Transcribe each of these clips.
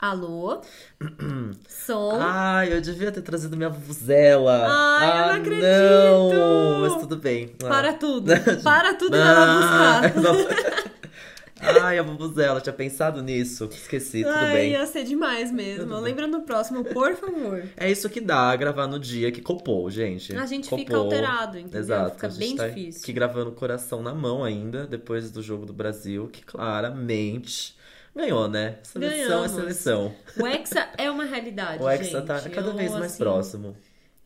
Alô? Som? Ai, eu devia ter trazido minha vuvuzela. Ai, eu ah, não acredito. Não, mas tudo bem. Ah. Para tudo. Para tudo e vai buscar. Ai, a vuvuzela, tinha pensado nisso. Esqueci, tudo Ai, bem. ia ser demais mesmo. Lembra no próximo, por favor. É isso que dá gravar no dia que copou, gente. A gente fica Copou. alterado, entendeu? Exato. Fica bem tá difícil. aqui gravando o coração na mão ainda, depois do jogo do Brasil, que claramente ganhou, né? Seleção Ganhamos. é seleção. O Hexa é uma realidade, O Hexa gente. tá cada Eu, vez mais assim, próximo.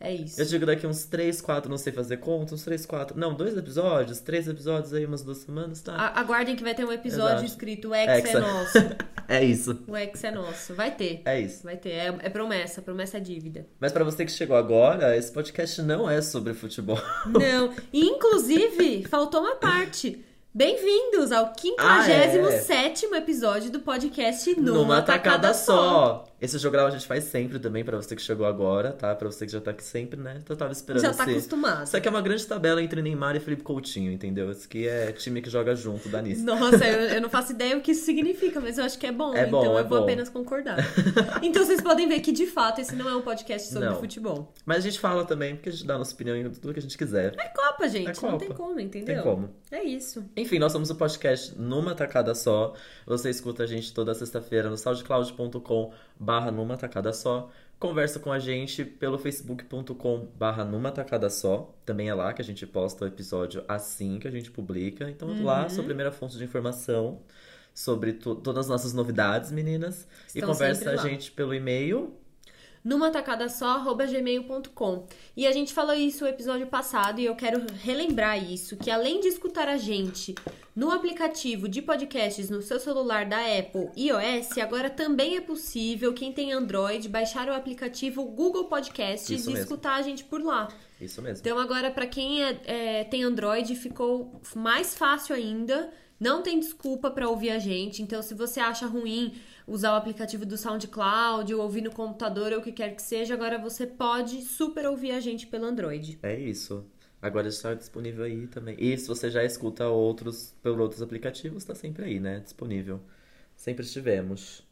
É isso. Eu digo daqui uns 3, 4, não sei fazer conta, uns 3, 4. Não, dois episódios, três episódios aí, umas duas semanas, tá? A- Aguardem que vai ter um episódio Exato. escrito O Hexa é Hexa. nosso. É isso. O Hexa é nosso. Vai ter. É isso. Vai ter. É, é promessa. Promessa é dívida. Mas pra você que chegou agora, esse podcast não é sobre futebol. Não. E, inclusive, faltou uma parte. Bem-vindos ao Ah, é? 57 episódio do podcast Numa, Numa Tacada tacada Só. só. Esse jogral a gente faz sempre também, pra você que chegou agora, tá? Pra você que já tá aqui sempre, né? Eu tava esperando Já tá esse... acostumado. Isso aqui é uma grande tabela entre Neymar e Felipe Coutinho, entendeu? Esse aqui é time que joga junto, dá nisso. Nossa, eu, eu não faço ideia o que isso significa, mas eu acho que é bom, É bom, então é eu vou bom. apenas concordar. Então vocês podem ver que, de fato, esse não é um podcast sobre Não. futebol. Mas a gente fala também, porque a gente dá a nossa opinião em tudo que a gente quiser. É Copa, gente. É Não Copa. tem como, entendeu? Tem como. É isso. Enfim, nós somos o podcast numa tacada só. Você escuta a gente toda sexta-feira no soundcloud.com barra numa tacada só. Conversa com a gente pelo facebook.com barra numa tacada só. Também é lá que a gente posta o episódio assim que a gente publica. Então Uhum. lá, sua primeira fonte de informação sobre to- todas as nossas novidades, meninas. e Estão conversa sempre a gente pelo e-mail. Numa tacada só, gmail.com. E a gente falou isso no episódio passado e eu quero relembrar isso, que além de escutar a gente no aplicativo de podcasts no seu celular da Apple iOS, agora também é possível, quem tem Android, baixar o aplicativo Google Podcasts Isso e mesmo. escutar a gente por lá. Isso mesmo. Então agora, pra quem é- é, tem Android, ficou mais fácil ainda. Não tem desculpa pra ouvir a gente. Então, se você acha ruim usar o aplicativo do SoundCloud ou ouvir no computador ou o que quer que seja, agora você pode super ouvir a gente pelo Android. É isso. Agora está disponível aí também. E se você já escuta outros por outros aplicativos, tá sempre aí, né? Disponível. Sempre estivemos.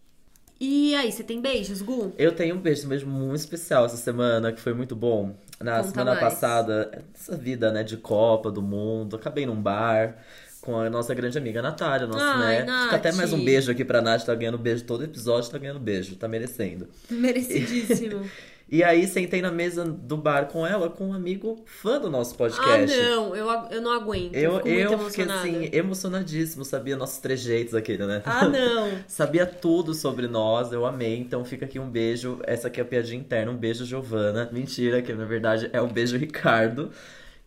E aí, você tem beijos, Gu? Eu tenho um beijo, um beijo muito especial essa semana, que foi muito bom. Na Conta semana mais. passada, essa vida, né, de Copa do Mundo, acabei num bar com a nossa grande amiga Natália, nossa, Ai, né? Fica até Nath. mais um beijo aqui pra Nath, tá ganhando beijo todo episódio, tá ganhando beijo, tá merecendo. Merecidíssimo. E aí sentei na mesa do bar com ela, com um amigo fã do nosso ah, podcast. não, eu, eu não aguento. Eu, Eu, eu fiquei assim, emocionadíssimo, sabia nossos trejeitos aquele, né? Ah, não. Sabia tudo sobre nós, eu amei. Então fica aqui um beijo. Essa aqui é a piadinha interna. Um beijo, Giovana. Mentira, que na verdade é um beijo, Ricardo.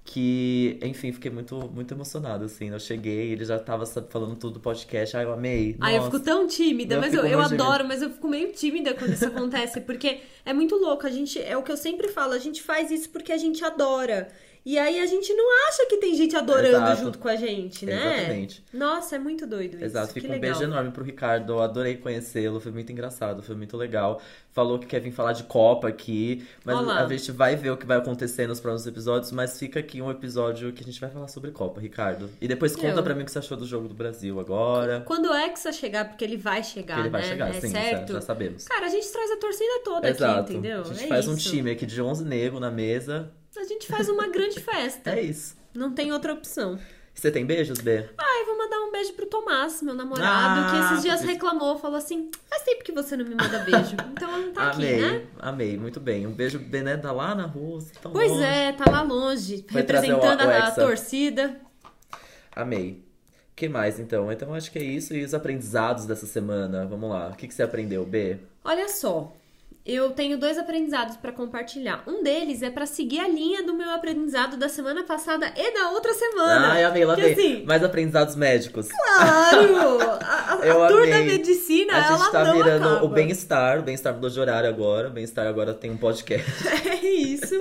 Que, enfim, fiquei muito, muito emocionado, assim. Eu cheguei, ele já tava sabe, falando tudo do podcast. Ai, eu amei. Ai, eu fico tão tímida, Eu mas eu, eu adoro, mas eu fico meio tímida quando isso acontece, porque é muito louco. A gente, é o que eu sempre falo, a gente faz isso porque a gente adora. E aí a gente não acha que tem gente adorando Exato. junto com a gente, né? Exatamente. Nossa, é muito doido isso. Exato, fica um legal. beijo enorme pro Ricardo. Eu adorei conhecê-lo, foi muito engraçado, foi muito legal. Falou que quer vir falar de Copa aqui, mas Olá. a gente vai ver o que vai acontecer nos próximos episódios. Mas fica aqui um episódio que a gente vai falar sobre Copa, Ricardo. E depois conta Eu. pra mim o que você achou do jogo do Brasil agora. Quando o Hexa chegar, porque ele vai chegar, ele vai né? chegar, é sim, já, certo? já sabemos. Cara, a gente traz a torcida toda Exato. aqui, entendeu? A gente é faz um isso. time aqui de 11 negros na mesa. A gente faz uma grande festa. É isso. Não tem outra opção. Você tem beijos, B? Ah, eu vou mandar um beijo pro Tomás, meu namorado, Ah, que esses dias porque- reclamou, falou assim: faz tempo que você não me manda beijo. Então ela não tá amei, aqui, né? amei, muito bem. Um beijo, Bené, tá lá na Rússia, tão Pois longe. é, tá lá longe, Foi trazer o- representando o a, a torcida. Amei. que mais, então? Então acho que é isso. E os aprendizados dessa semana? Vamos lá. O que, que você aprendeu, B? Olha só, eu tenho dois aprendizados pra compartilhar. Um deles é pra seguir a linha do meu aprendizado da semana passada e da outra semana. Ai, amei, lá Que vem. assim, Mais aprendizados médicos. Claro! A, a, Eu a tour amei. da medicina, A ela gente tá não virando acaba. o bem-estar. O bem-estar mudou de horário agora. O bem-estar agora tem um podcast. É isso.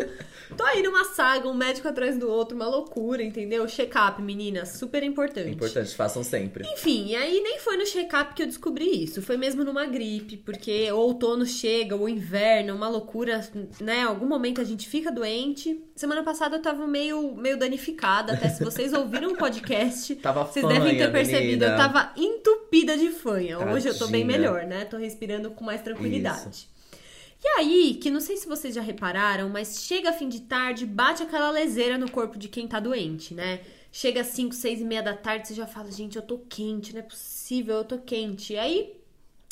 Tô aí numa saga, um médico atrás do outro, uma loucura, entendeu? Check-up, meninas, super importante. É importante, façam sempre. Enfim, e aí nem foi no check-up que eu descobri isso. Foi mesmo numa gripe, porque o outono chega, o inverno, uma loucura, né? Algum momento a gente fica doente. Semana passada eu tava meio, meio danificada, até se vocês ouviram o podcast, Tava vocês fanha, devem ter percebido. menina. Eu tava entupida de fanha. Hoje eu tô bem Tadinha. melhor, né? Tô respirando com mais tranquilidade. E aí, que não sei se vocês já repararam, mas chega fim de tarde, bate aquela leseira no corpo de quem tá doente, né? Chega às 5, 6 e meia da tarde, você já fala, gente, eu tô quente, não é possível, eu tô quente. E aí,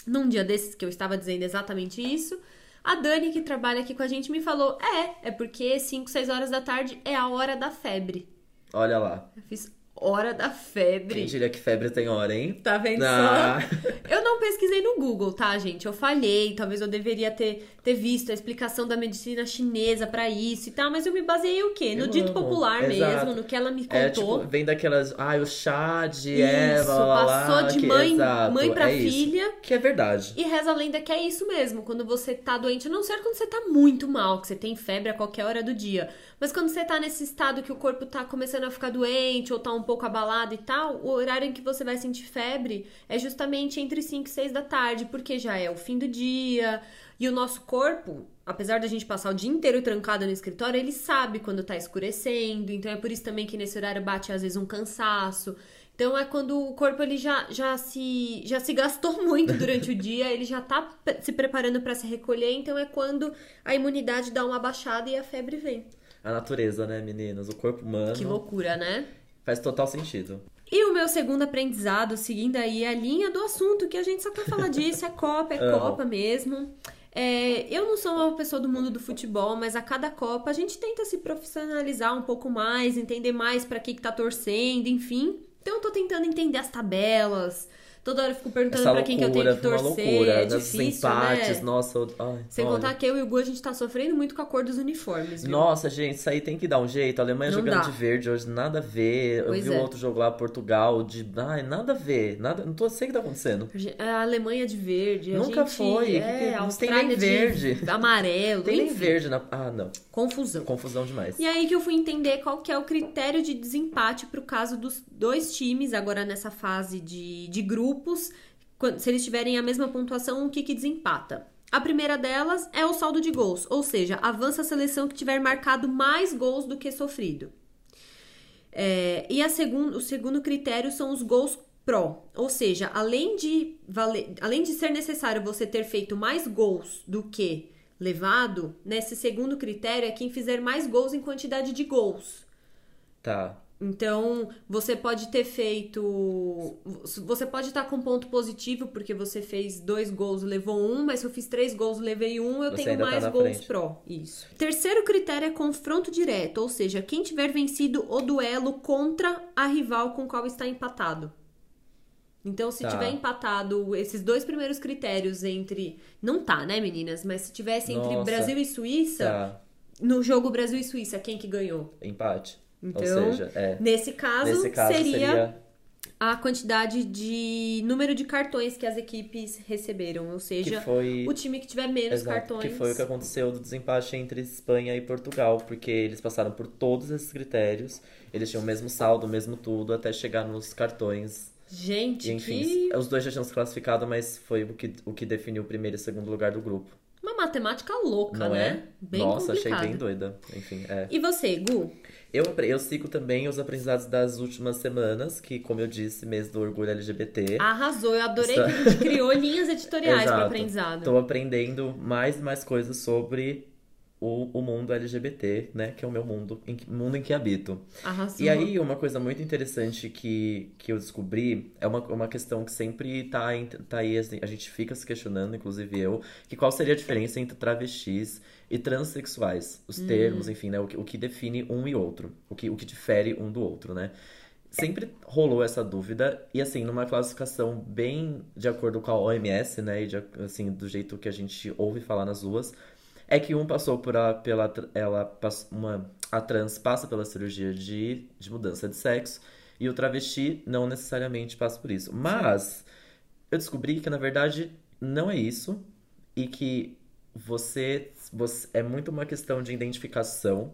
num dia desses que eu estava dizendo exatamente isso, a Dani, que trabalha aqui com a gente, me falou: é, é porque 5, 6 horas da tarde é a hora da febre. Olha lá. Eu fiz hora da febre. Quem diria que febre tem hora, hein? Tá vendo Ah. só? Eu não pesquisei no Google, tá, gente? Eu falhei, talvez eu deveria ter, ter visto a explicação da medicina chinesa pra isso e tal, mas eu me baseei o quê? No Eu dito amo. popular Exato. mesmo, no que ela me É, contou. tipo, vem daquelas. Ai, o chá de isso, Eva, blá, blá, passou de que- mãe, exato, mãe pra é isso. filha. Que é verdade. E reza a lenda que é isso mesmo, quando você tá doente, a não ser quando você tá muito mal, que você tem febre a qualquer hora do dia. Mas quando você tá nesse estado que o corpo tá começando a ficar doente ou tá um pouco abalado e tal, o horário em que você vai sentir febre é justamente entre 5 e 6 da tarde, porque já é o fim do dia. E o nosso corpo, apesar da gente passar o dia inteiro trancado no escritório, ele sabe quando tá escurecendo. Então é por isso também que nesse horário bate às vezes um cansaço. Então é quando o corpo ele já, já, se, já se gastou muito durante o dia, ele já tá se preparando para se recolher, então é quando a imunidade dá uma baixada e a febre vem. A natureza, né, meninas? O corpo humano. Que loucura, né? Faz total sentido. E o meu segundo aprendizado, seguindo aí a linha do assunto, que a gente só quer falar disso, é Copa, é Amo. Copa mesmo. É, eu não sou uma pessoa do mundo do futebol, mas a cada Copa a gente tenta se profissionalizar um pouco mais, entender mais pra que, que tá torcendo, enfim. Então eu tô tentando entender as tabelas. Toda hora eu fico perguntando Essa pra quem que eu tenho loucura, que torcer. loucura. é difícil, empates, né? nossa. Ai, Sem olha. contar que eu e o Gu, a gente tá sofrendo muito com a cor dos uniformes, viu? Nossa, gente, isso aí tem que dar um jeito. A Alemanha Não jogando dá. de verde hoje, nada a ver. Pois eu vi é. um outro jogo lá, Portugal, de. Ai, nada a ver. Nada... Não tô sei o que tá acontecendo. A Alemanha de verde. Nunca gente- foi. É, não tem nem de verde. amarelo. Tem nem verde na. Ah, não. Confusão. Confusão demais. E aí que eu fui entender qual que é o critério de desempate pro caso dos dois times, agora nessa fase de, de grupos, se eles tiverem a mesma pontuação, o que que desempata? A primeira delas é o saldo de gols, ou seja, avança a seleção que tiver marcado mais gols do que sofrido. É, e a segun, o segundo critério são os gols pró, ou seja, além de, valer, além de ser necessário você ter feito mais gols do que levado, nesse segundo critério é quem fizer mais gols em quantidade de gols. Tá. Então, você pode ter feito. Você pode estar com ponto positivo porque você fez dois gols e levou um, mas se eu fiz três gols e levei um, eu Você tenho tá mais na gols frente. pró. Isso. Terceiro critério é confronto direto, ou seja, quem tiver vencido o duelo contra a rival com qual está empatado. Então, se Tá. tiver empatado esses dois primeiros critérios entre. Não tá, né, meninas? Mas se tivesse entre Nossa. Brasil e Suíça, Tá. no jogo Brasil e Suíça, quem que ganhou? Empate. Então, Ou seja, é. Nesse caso, Nesse caso seria, seria. a quantidade de número de cartões que as equipes receberam, ou seja, foi. o time que tiver menos Exato, cartões. que foi o que aconteceu do desempate entre Espanha e Portugal, porque eles passaram por todos esses critérios, eles tinham o mesmo saldo, o mesmo tudo, até chegar nos cartões. Gente, E, enfim, que os dois já tinham se classificado, mas foi o que, o que definiu o primeiro e segundo lugar do grupo. uma matemática louca, Não né? é? Bem Nossa, complicado. achei bem doida. Enfim, é. E você, Gu? Eu, eu sigo também os aprendizados das últimas semanas, que, como eu disse, mês do orgulho LGBT. Arrasou, eu adorei Está- que a gente criou linhas editoriais para aprendizado. Tô aprendendo mais e mais coisas sobre o, o mundo LGBT, né? Que é o meu mundo, em, que- mundo em que habito. Arrasou. E aí, uma coisa muito interessante que, que eu descobri é uma, uma questão que sempre tá, tá aí, assim, a gente fica se questionando, inclusive eu, que qual seria a diferença entre travestis e transexuais? Os termos, enfim, né? O que, o que define um e outro, o que, o que difere um do outro, né? Sempre rolou essa dúvida, e assim, numa classificação bem de acordo com a OMS, né? E de, assim, do jeito que a gente ouve falar nas ruas, é que um passou por a, pela. Ela uma, a trans passa pela cirurgia de, de mudança de sexo e o travesti não necessariamente passa por isso. Mas eu descobri que na verdade não é isso e que você, você é muito uma questão de identificação.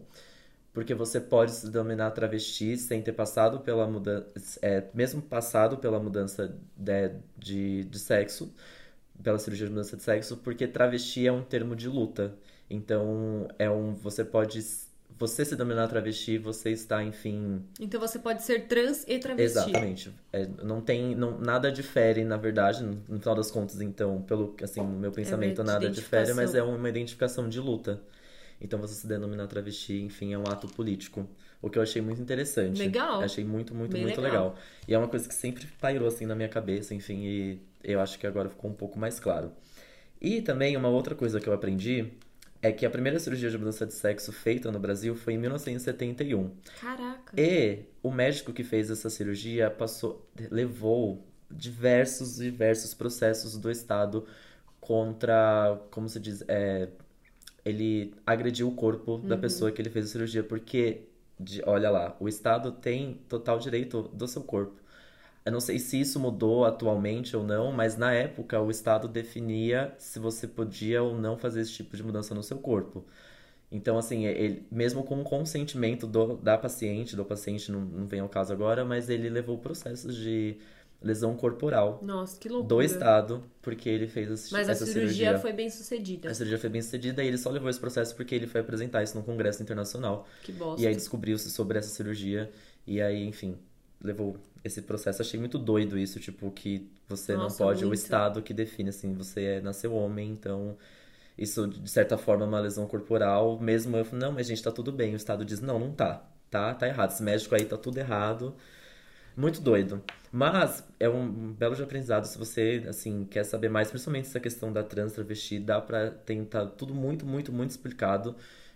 Porque você pode se denominar travesti sem ter passado pela mudança, é, mesmo passado pela mudança de, de, de sexo, pela cirurgia de mudança de sexo, porque travesti é um termo de luta. Então, é um, você pode você se denominar travesti, você está, enfim. Então você pode ser trans e travesti. Exatamente. É, não tem. Não, nada difere, na verdade, no, no final das contas, então, pelo assim, no meu pensamento, nada difere, mas é uma identificação de luta. Então você se denominar travesti, enfim, é um ato político. O que eu achei muito interessante. Legal. Achei muito, muito, Bem muito legal. legal. E é uma coisa que sempre pairou assim na minha cabeça, enfim, e eu acho que agora ficou um pouco mais claro. E também uma outra coisa que eu aprendi é que a primeira cirurgia de mudança de sexo feita no Brasil foi em 1971. Caraca. E o médico que fez essa cirurgia passou, levou diversos, diversos processos do Estado contra, como se diz, é, ele agrediu o corpo da pessoa que ele fez a cirurgia, porque, de- olha lá, o Estado tem total direito do seu corpo. Eu não sei se isso mudou atualmente ou não, mas na época o Estado definia se você podia ou não fazer esse tipo de mudança no seu corpo. Então, assim, ele, mesmo com o consentimento do, da paciente, do paciente, não, não vem ao caso agora, mas ele levou processos de lesão corporal Nossa, que loucura. do Estado, porque ele fez esse- Mas a essa cirurgia, cirurgia. foi bem sucedida. A cirurgia foi bem sucedida e ele só levou esse processo porque ele foi apresentar isso num congresso internacional. Que bosta. E aí descobriu-se sobre essa cirurgia. E aí, enfim, levou esse processo. Achei muito doido isso, tipo, que você não Nossa, pode, o muito. Estado que define, assim, você é, nasceu homem, então isso, de certa forma, é uma lesão corporal. Mesmo eu falo, não, mas gente, tá tudo bem. O Estado diz, não, não tá. Tá, tá errado. Esse médico aí tá tudo errado. Muito doido. Mas é um belo de aprendizado se você, assim, quer saber mais, principalmente essa questão da trans travesti, dá pra tentar tudo muito, muito, muito explicado.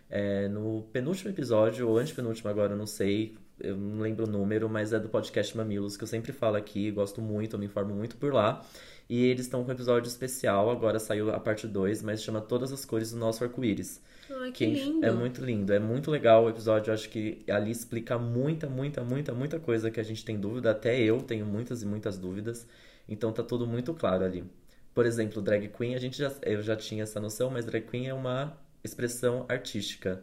É, no penúltimo episódio, ou antepenúltimo agora, eu não sei, eu não lembro o número, mas é do podcast Mamilos, que eu sempre falo aqui, gosto muito, eu me informo muito por lá. E eles estão com um episódio especial, agora saiu a parte 2, mas chama Todas as Cores do Nosso Arco-Íris. Ai, que Que lindo. é muito lindo, é muito legal o episódio. Eu acho que ali explica muita, muita, muita, muita coisa que a gente tem dúvida. Até eu tenho muitas e muitas dúvidas. Então tá tudo muito claro ali. Por exemplo, drag queen, a gente já, eu já tinha essa noção, mas drag queen é uma expressão artística.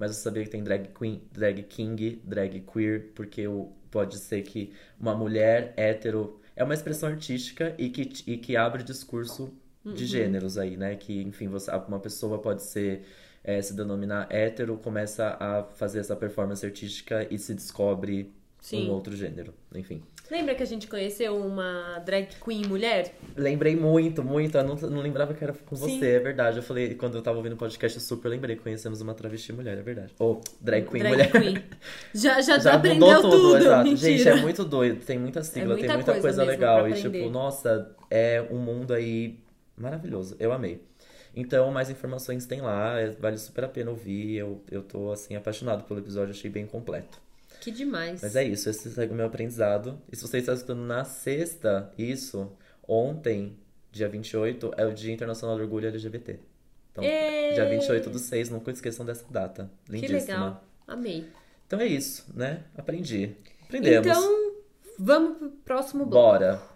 Mas você sabia que tem drag queen, drag king, drag queer, porque o- pode ser que uma mulher hétero é uma expressão artística e que, e que abre discurso de gêneros aí, né? Que, enfim, você, uma pessoa pode ser é, se denominar hétero, começa a fazer essa performance artística e se descobre Sim. um outro gênero. Enfim. Lembra que a gente conheceu uma drag queen mulher? Lembrei muito, muito. Eu não, não lembrava que era com Sim. você, é verdade. Eu falei, quando eu tava ouvindo o podcast, eu super lembrei conhecemos uma travesti mulher, é verdade. Ou drag queen drag mulher. queen. Já, já, Já aprendeu mudou tudo, exato. Gente, é muito doido. Tem muita sigla, muita tem muita coisa coisa, legal. E, tipo, nossa, é um mundo aí maravilhoso. Eu amei. Então, mais informações tem lá. é- Vale super a pena ouvir. Eu, eu tô, assim, apaixonado pelo episódio. Achei bem completo. Que demais. Mas é isso. Esse segue o meu aprendizado. E se você está escutando na sexta, isso, ontem, dia 28, é o Dia Internacional do Orgulho LGBT. Então, Ê! dia 28 do 6, nunca esqueçam dessa data. Que Lindíssima. legal. Amei. Então é isso, né? Aprendi. Aprendemos. Então, vamos pro próximo bloco. Bora!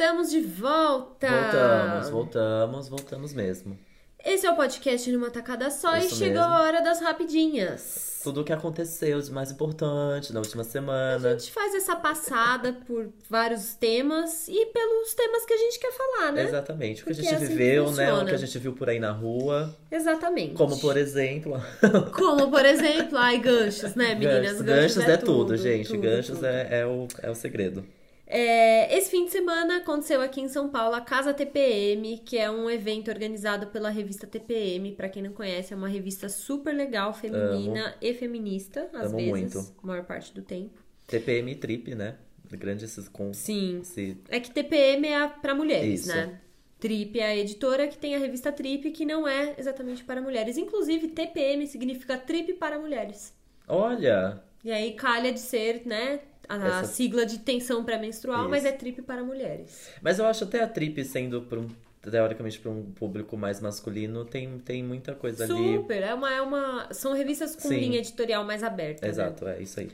Estamos de volta! Voltamos, voltamos, voltamos mesmo. Esse é o podcast numa tacada só e Isso chegou mesmo. a hora das rapidinhas. Tudo o que aconteceu de mais importante na última A semana. gente faz essa passada por vários temas e pelos temas que a gente quer falar, né? Exatamente. O que Porque a é gente assim que viveu, né? O que a gente viu por aí na rua. Exatamente. Como, por exemplo. Como, por exemplo, ai, ganchos, né, meninas? ganchos, ganchos é, tudo, gente. tudo, ganchos tudo. É, é, o, é o segredo. É, esse fim de semana aconteceu aqui em São Paulo a Casa TPM, que é um evento organizado pela revista TPM. Pra quem não conhece, é uma revista super legal, feminina e feminista, às Amo vezes, muito. a maior parte do tempo. TPM e Trip, né? Grande esses com Sim. esse É que TPM é a- pra mulheres, Isso. né? Trip é a editora que tem a revista Trip, que não é exatamente para mulheres. Inclusive, TPM significa Trip para mulheres. Olha, E aí calha de ser, né, a Essa- sigla de tensão pré-menstrual, mas é Trip para mulheres. mas eu acho até a Trip sendo para um teoricamente para um público mais masculino, tem, tem muita coisa ali. Super, é uma, é uma. São revistas com Sim. linha editorial mais aberta. né? Exato, é isso aí.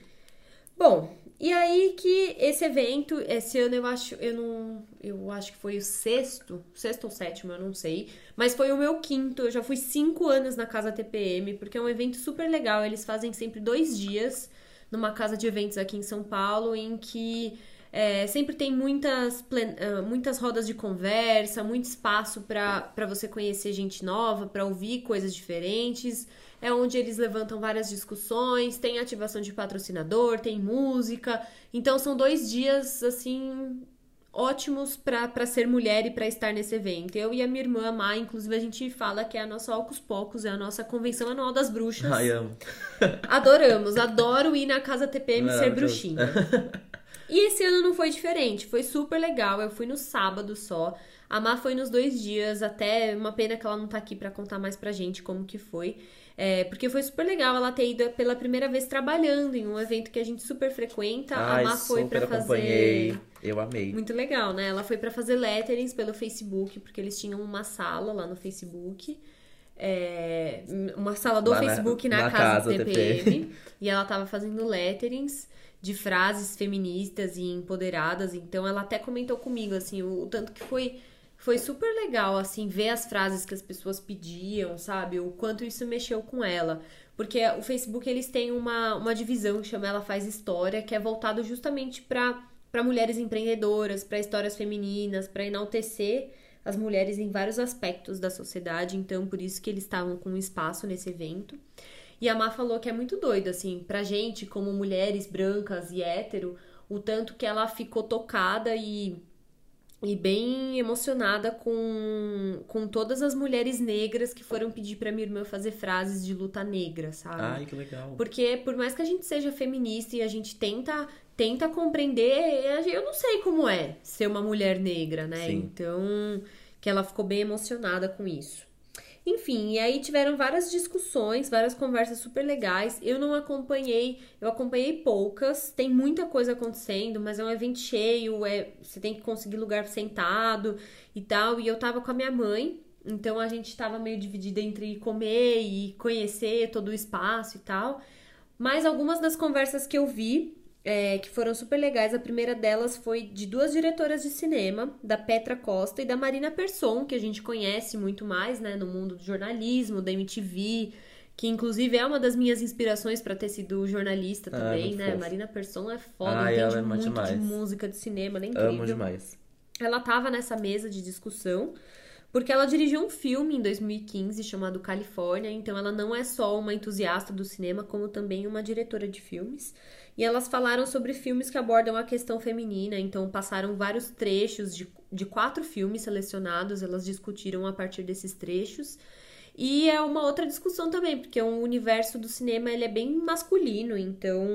Bom, e aí que esse evento, esse ano eu acho, eu não. Eu acho que foi o sexto, sexto ou sétimo, eu não sei. Mas foi o meu quinto. Eu já fui cinco anos na casa TPM, porque é um evento super legal. Eles fazem sempre dois dias. Numa casa de eventos aqui em São Paulo, em que é, sempre tem muitas, muitas rodas de conversa, muito espaço para você conhecer gente nova, para ouvir coisas diferentes. É onde eles levantam várias discussões, tem ativação de patrocinador, tem música. Então são dois dias assim ótimos para ser mulher e para estar nesse evento. Eu e a minha irmã Má, inclusive, a gente fala que é a nossa Ocus Pocos, é a nossa convenção anual das bruxas. Ai, amo. Adoramos, adoro ir na casa TPM ser bruxinha. E esse ano não foi diferente, foi super legal. Eu fui no sábado só. A Má foi nos dois dias, até uma pena que ela não tá aqui para contar mais pra gente como que foi. É, porque foi super legal ela ter ido pela primeira vez trabalhando em um evento que a gente super frequenta. Ai, a Má foi para fazer. Eu amei. Muito legal, né? Ela foi para fazer letterings pelo Facebook, porque eles tinham uma sala lá no Facebook. É, uma sala do lá Facebook na, na, na casa, casa TPM. TPM. e ela tava fazendo letterings de frases feministas e empoderadas. Então ela até comentou comigo assim, o, o tanto que foi foi super legal, assim, ver as frases que as pessoas pediam, sabe? O quanto isso mexeu com ela. Porque o Facebook, eles têm uma, uma divisão que chama Ela Faz História, que é voltado justamente para mulheres empreendedoras, para histórias femininas, para enaltecer as mulheres em vários aspectos da sociedade. Então, por isso que eles estavam com espaço nesse evento. E a Má falou que é muito doido, assim, pra gente, como mulheres brancas e hétero, o tanto que ela ficou tocada e e bem emocionada com, com todas as mulheres negras que foram pedir para minha irmã fazer frases de luta negra, sabe? Ai, que legal. Porque por mais que a gente seja feminista e a gente tenta tenta compreender, eu não sei como é ser uma mulher negra, né? Sim. Então, que ela ficou bem emocionada com isso. Enfim, e aí tiveram várias discussões, várias conversas super legais. Eu não acompanhei, eu acompanhei poucas. Tem muita coisa acontecendo, mas é um evento cheio, é, você tem que conseguir lugar sentado e tal. E eu tava com a minha mãe, então a gente tava meio dividida entre comer e conhecer todo o espaço e tal. Mas algumas das conversas que eu vi é, que foram super legais. A primeira delas foi de duas diretoras de cinema, da Petra Costa e da Marina Persson, que a gente conhece muito mais, né, no mundo do jornalismo, da MTV, que inclusive é uma das minhas inspirações para ter sido jornalista ah, também, né? Fofo. Marina Persson é foda, ah, entende é muito demais. de música, de cinema, nem incrível. Amo demais. Ela tava nessa mesa de discussão. Porque ela dirigiu um filme em 2015 chamado Califórnia, então ela não é só uma entusiasta do cinema, como também uma diretora de filmes. E elas falaram sobre filmes que abordam a questão feminina, então passaram vários trechos de, de quatro filmes selecionados, elas discutiram a partir desses trechos. E é uma outra discussão também, porque o universo do cinema ele é bem masculino, então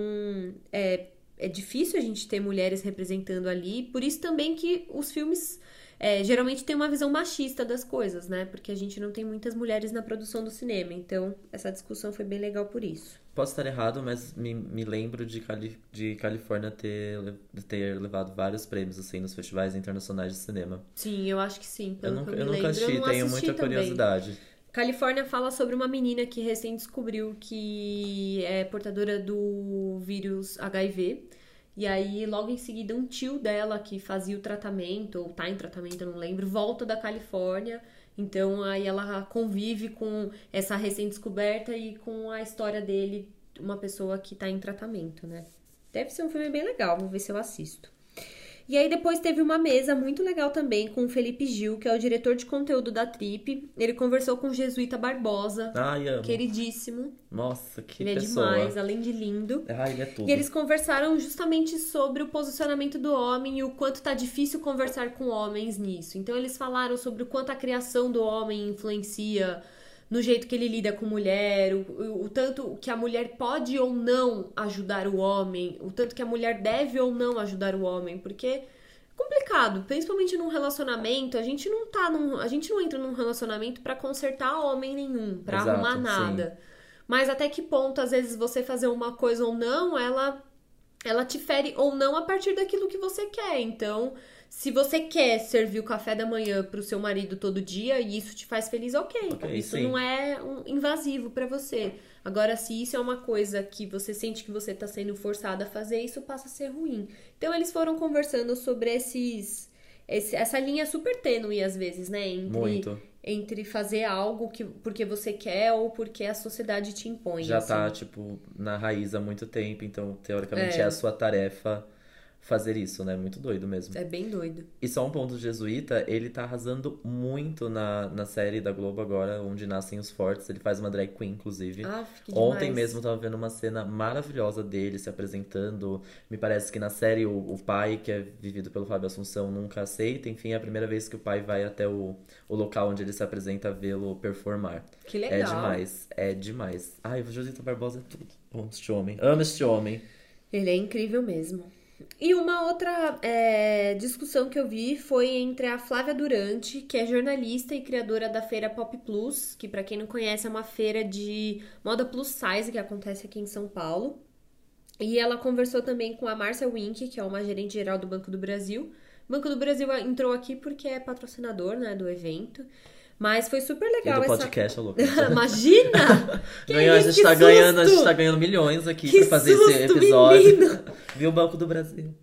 é, é difícil a gente ter mulheres representando ali, por isso também que os filmes é, geralmente tem uma visão machista das coisas, né? Porque a gente não tem muitas mulheres na produção do cinema. Então, essa discussão foi bem legal por isso. Posso estar errado, mas me, me lembro de, Cali, de Califórnia ter, ter levado vários prêmios, assim, nos festivais internacionais de cinema. Sim, eu acho que sim. eu nunca, eu, nunca lembro. assisti, eu tenho muita também. curiosidade. Califórnia fala sobre uma menina que recém descobriu que é portadora do vírus HIV. E aí, logo em seguida, um tio dela que fazia o tratamento, ou tá em tratamento, eu não lembro, volta da Califórnia. Então, aí ela convive com essa recém-descoberta e com a história dele, uma pessoa que tá em tratamento, né? Deve ser um filme bem legal, vou ver se eu assisto. E aí depois teve uma mesa muito legal também com o Felipe Gil, que é o diretor de conteúdo da Trip. Ele conversou com o Jesuíta Barbosa, Ai, amo. queridíssimo. Nossa, que ele pessoa. é demais, além de lindo. Ai, ele é tudo. E eles conversaram justamente sobre o posicionamento do homem e o quanto tá difícil conversar com homens nisso. Então eles falaram sobre o quanto a criação do homem influencia no jeito que ele lida com mulher, o, o, tanto que a mulher pode ou não ajudar o homem, o tanto que a mulher deve ou não ajudar o homem, porque é complicado, principalmente num relacionamento, a gente não tá num, a gente não entra num relacionamento para consertar homem nenhum, para arrumar nada. Sim. Mas até que ponto às vezes você fazer uma coisa ou não, ela ela te fere ou não a partir daquilo que você quer. Então, se você quer servir o café da manhã pro seu marido todo dia e isso te faz feliz, ok. okay isso sim. não é um invasivo para você. Agora, se isso é uma coisa que você sente que você tá sendo forçada a fazer, isso passa a ser ruim. Então, eles foram conversando sobre esses. Esse, essa linha super tênue, às vezes, né? Entre, Muito. entre fazer algo que porque você quer ou porque a sociedade te impõe. Já assim. tá, tipo, na raiz há muito tempo, então, teoricamente, é, É. a sua tarefa fazer isso, né? Muito doido mesmo. É bem doido. E só um ponto jesuíta, ele tá arrasando muito na, na série da Globo agora, Onde Nascem os Fortes. Ele faz uma drag queen, inclusive. Ah, que Ontem demais. mesmo tava vendo uma cena maravilhosa dele se apresentando. Me parece que na série o, o pai, que é vivido pelo Fábio Assunção, nunca aceita. Enfim, é a primeira vez que o pai vai até o, o local onde ele se apresenta vê-lo performar. Que legal. É demais, é demais. Ai, o Josito Barbosa é tudo. Amo este homem. Amo este homem. Ele é incrível mesmo. E uma outra é, discussão que eu vi foi entre a Flávia Durante, que é jornalista e criadora da feira Pop Plus, que pra quem não conhece é uma feira de moda plus size que acontece aqui em São Paulo. E ela conversou também com a Márcia Wink, que é uma gerente geral do Banco do Brasil. O Banco do Brasil entrou aqui porque é patrocinador né, do evento. Mas foi super E legal do essa. podcast, louco. Imagina! Que Ganhou, a isso, gente que tá ganhando, a gente tá ganhando milhões aqui Que pra fazer susto, esse episódio. menino! Viu o Banco do Brasil.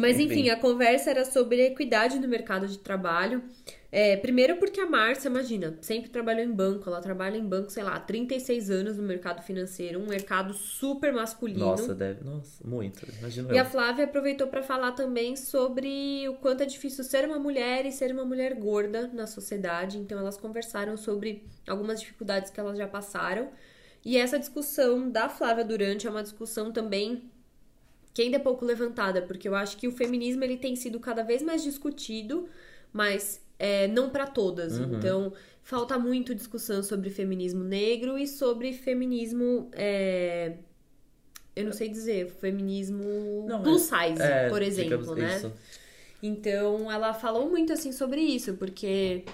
Mas Enfim. enfim, a conversa era sobre equidade no mercado de trabalho. É, primeiro porque a Márcia, imagina, sempre trabalhou em banco. Ela trabalha em banco, sei lá, há 36 anos no mercado financeiro. Um mercado super masculino. Nossa, deve. Nossa, muito. Imagino E eu. a Flávia aproveitou para falar também sobre o quanto é difícil ser uma mulher e ser uma mulher gorda na sociedade. Então elas conversaram sobre algumas dificuldades que elas já passaram. E essa discussão da Flávia Durante é uma discussão também que ainda é pouco levantada, porque eu acho que o feminismo ele tem sido cada vez mais discutido, mas é, não para todas. Uhum. Então falta muito discussão sobre feminismo negro e sobre feminismo é, eu não sei dizer, feminismo Não, plus size, É, por exemplo, né? Isso. Então ela falou muito assim sobre isso, porque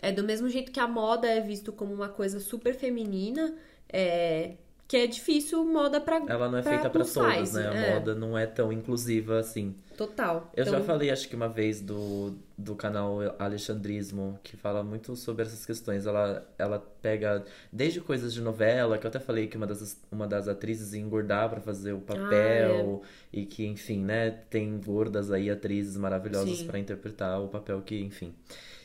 é do mesmo jeito que a moda é visto como uma coisa super feminina, é, que é difícil moda pra Ela não é pra feita todos, size, né? A é. moda não é tão inclusiva assim. total. Eu já Então, falei, acho que uma vez, do, do canal Alexandrismo, que fala muito sobre essas questões. Ela, ela pega desde coisas de novela, que eu até falei que uma das, uma das atrizes ia engordar pra fazer o papel, e que, enfim, né, tem gordas aí, atrizes maravilhosas pra interpretar o papel que, enfim.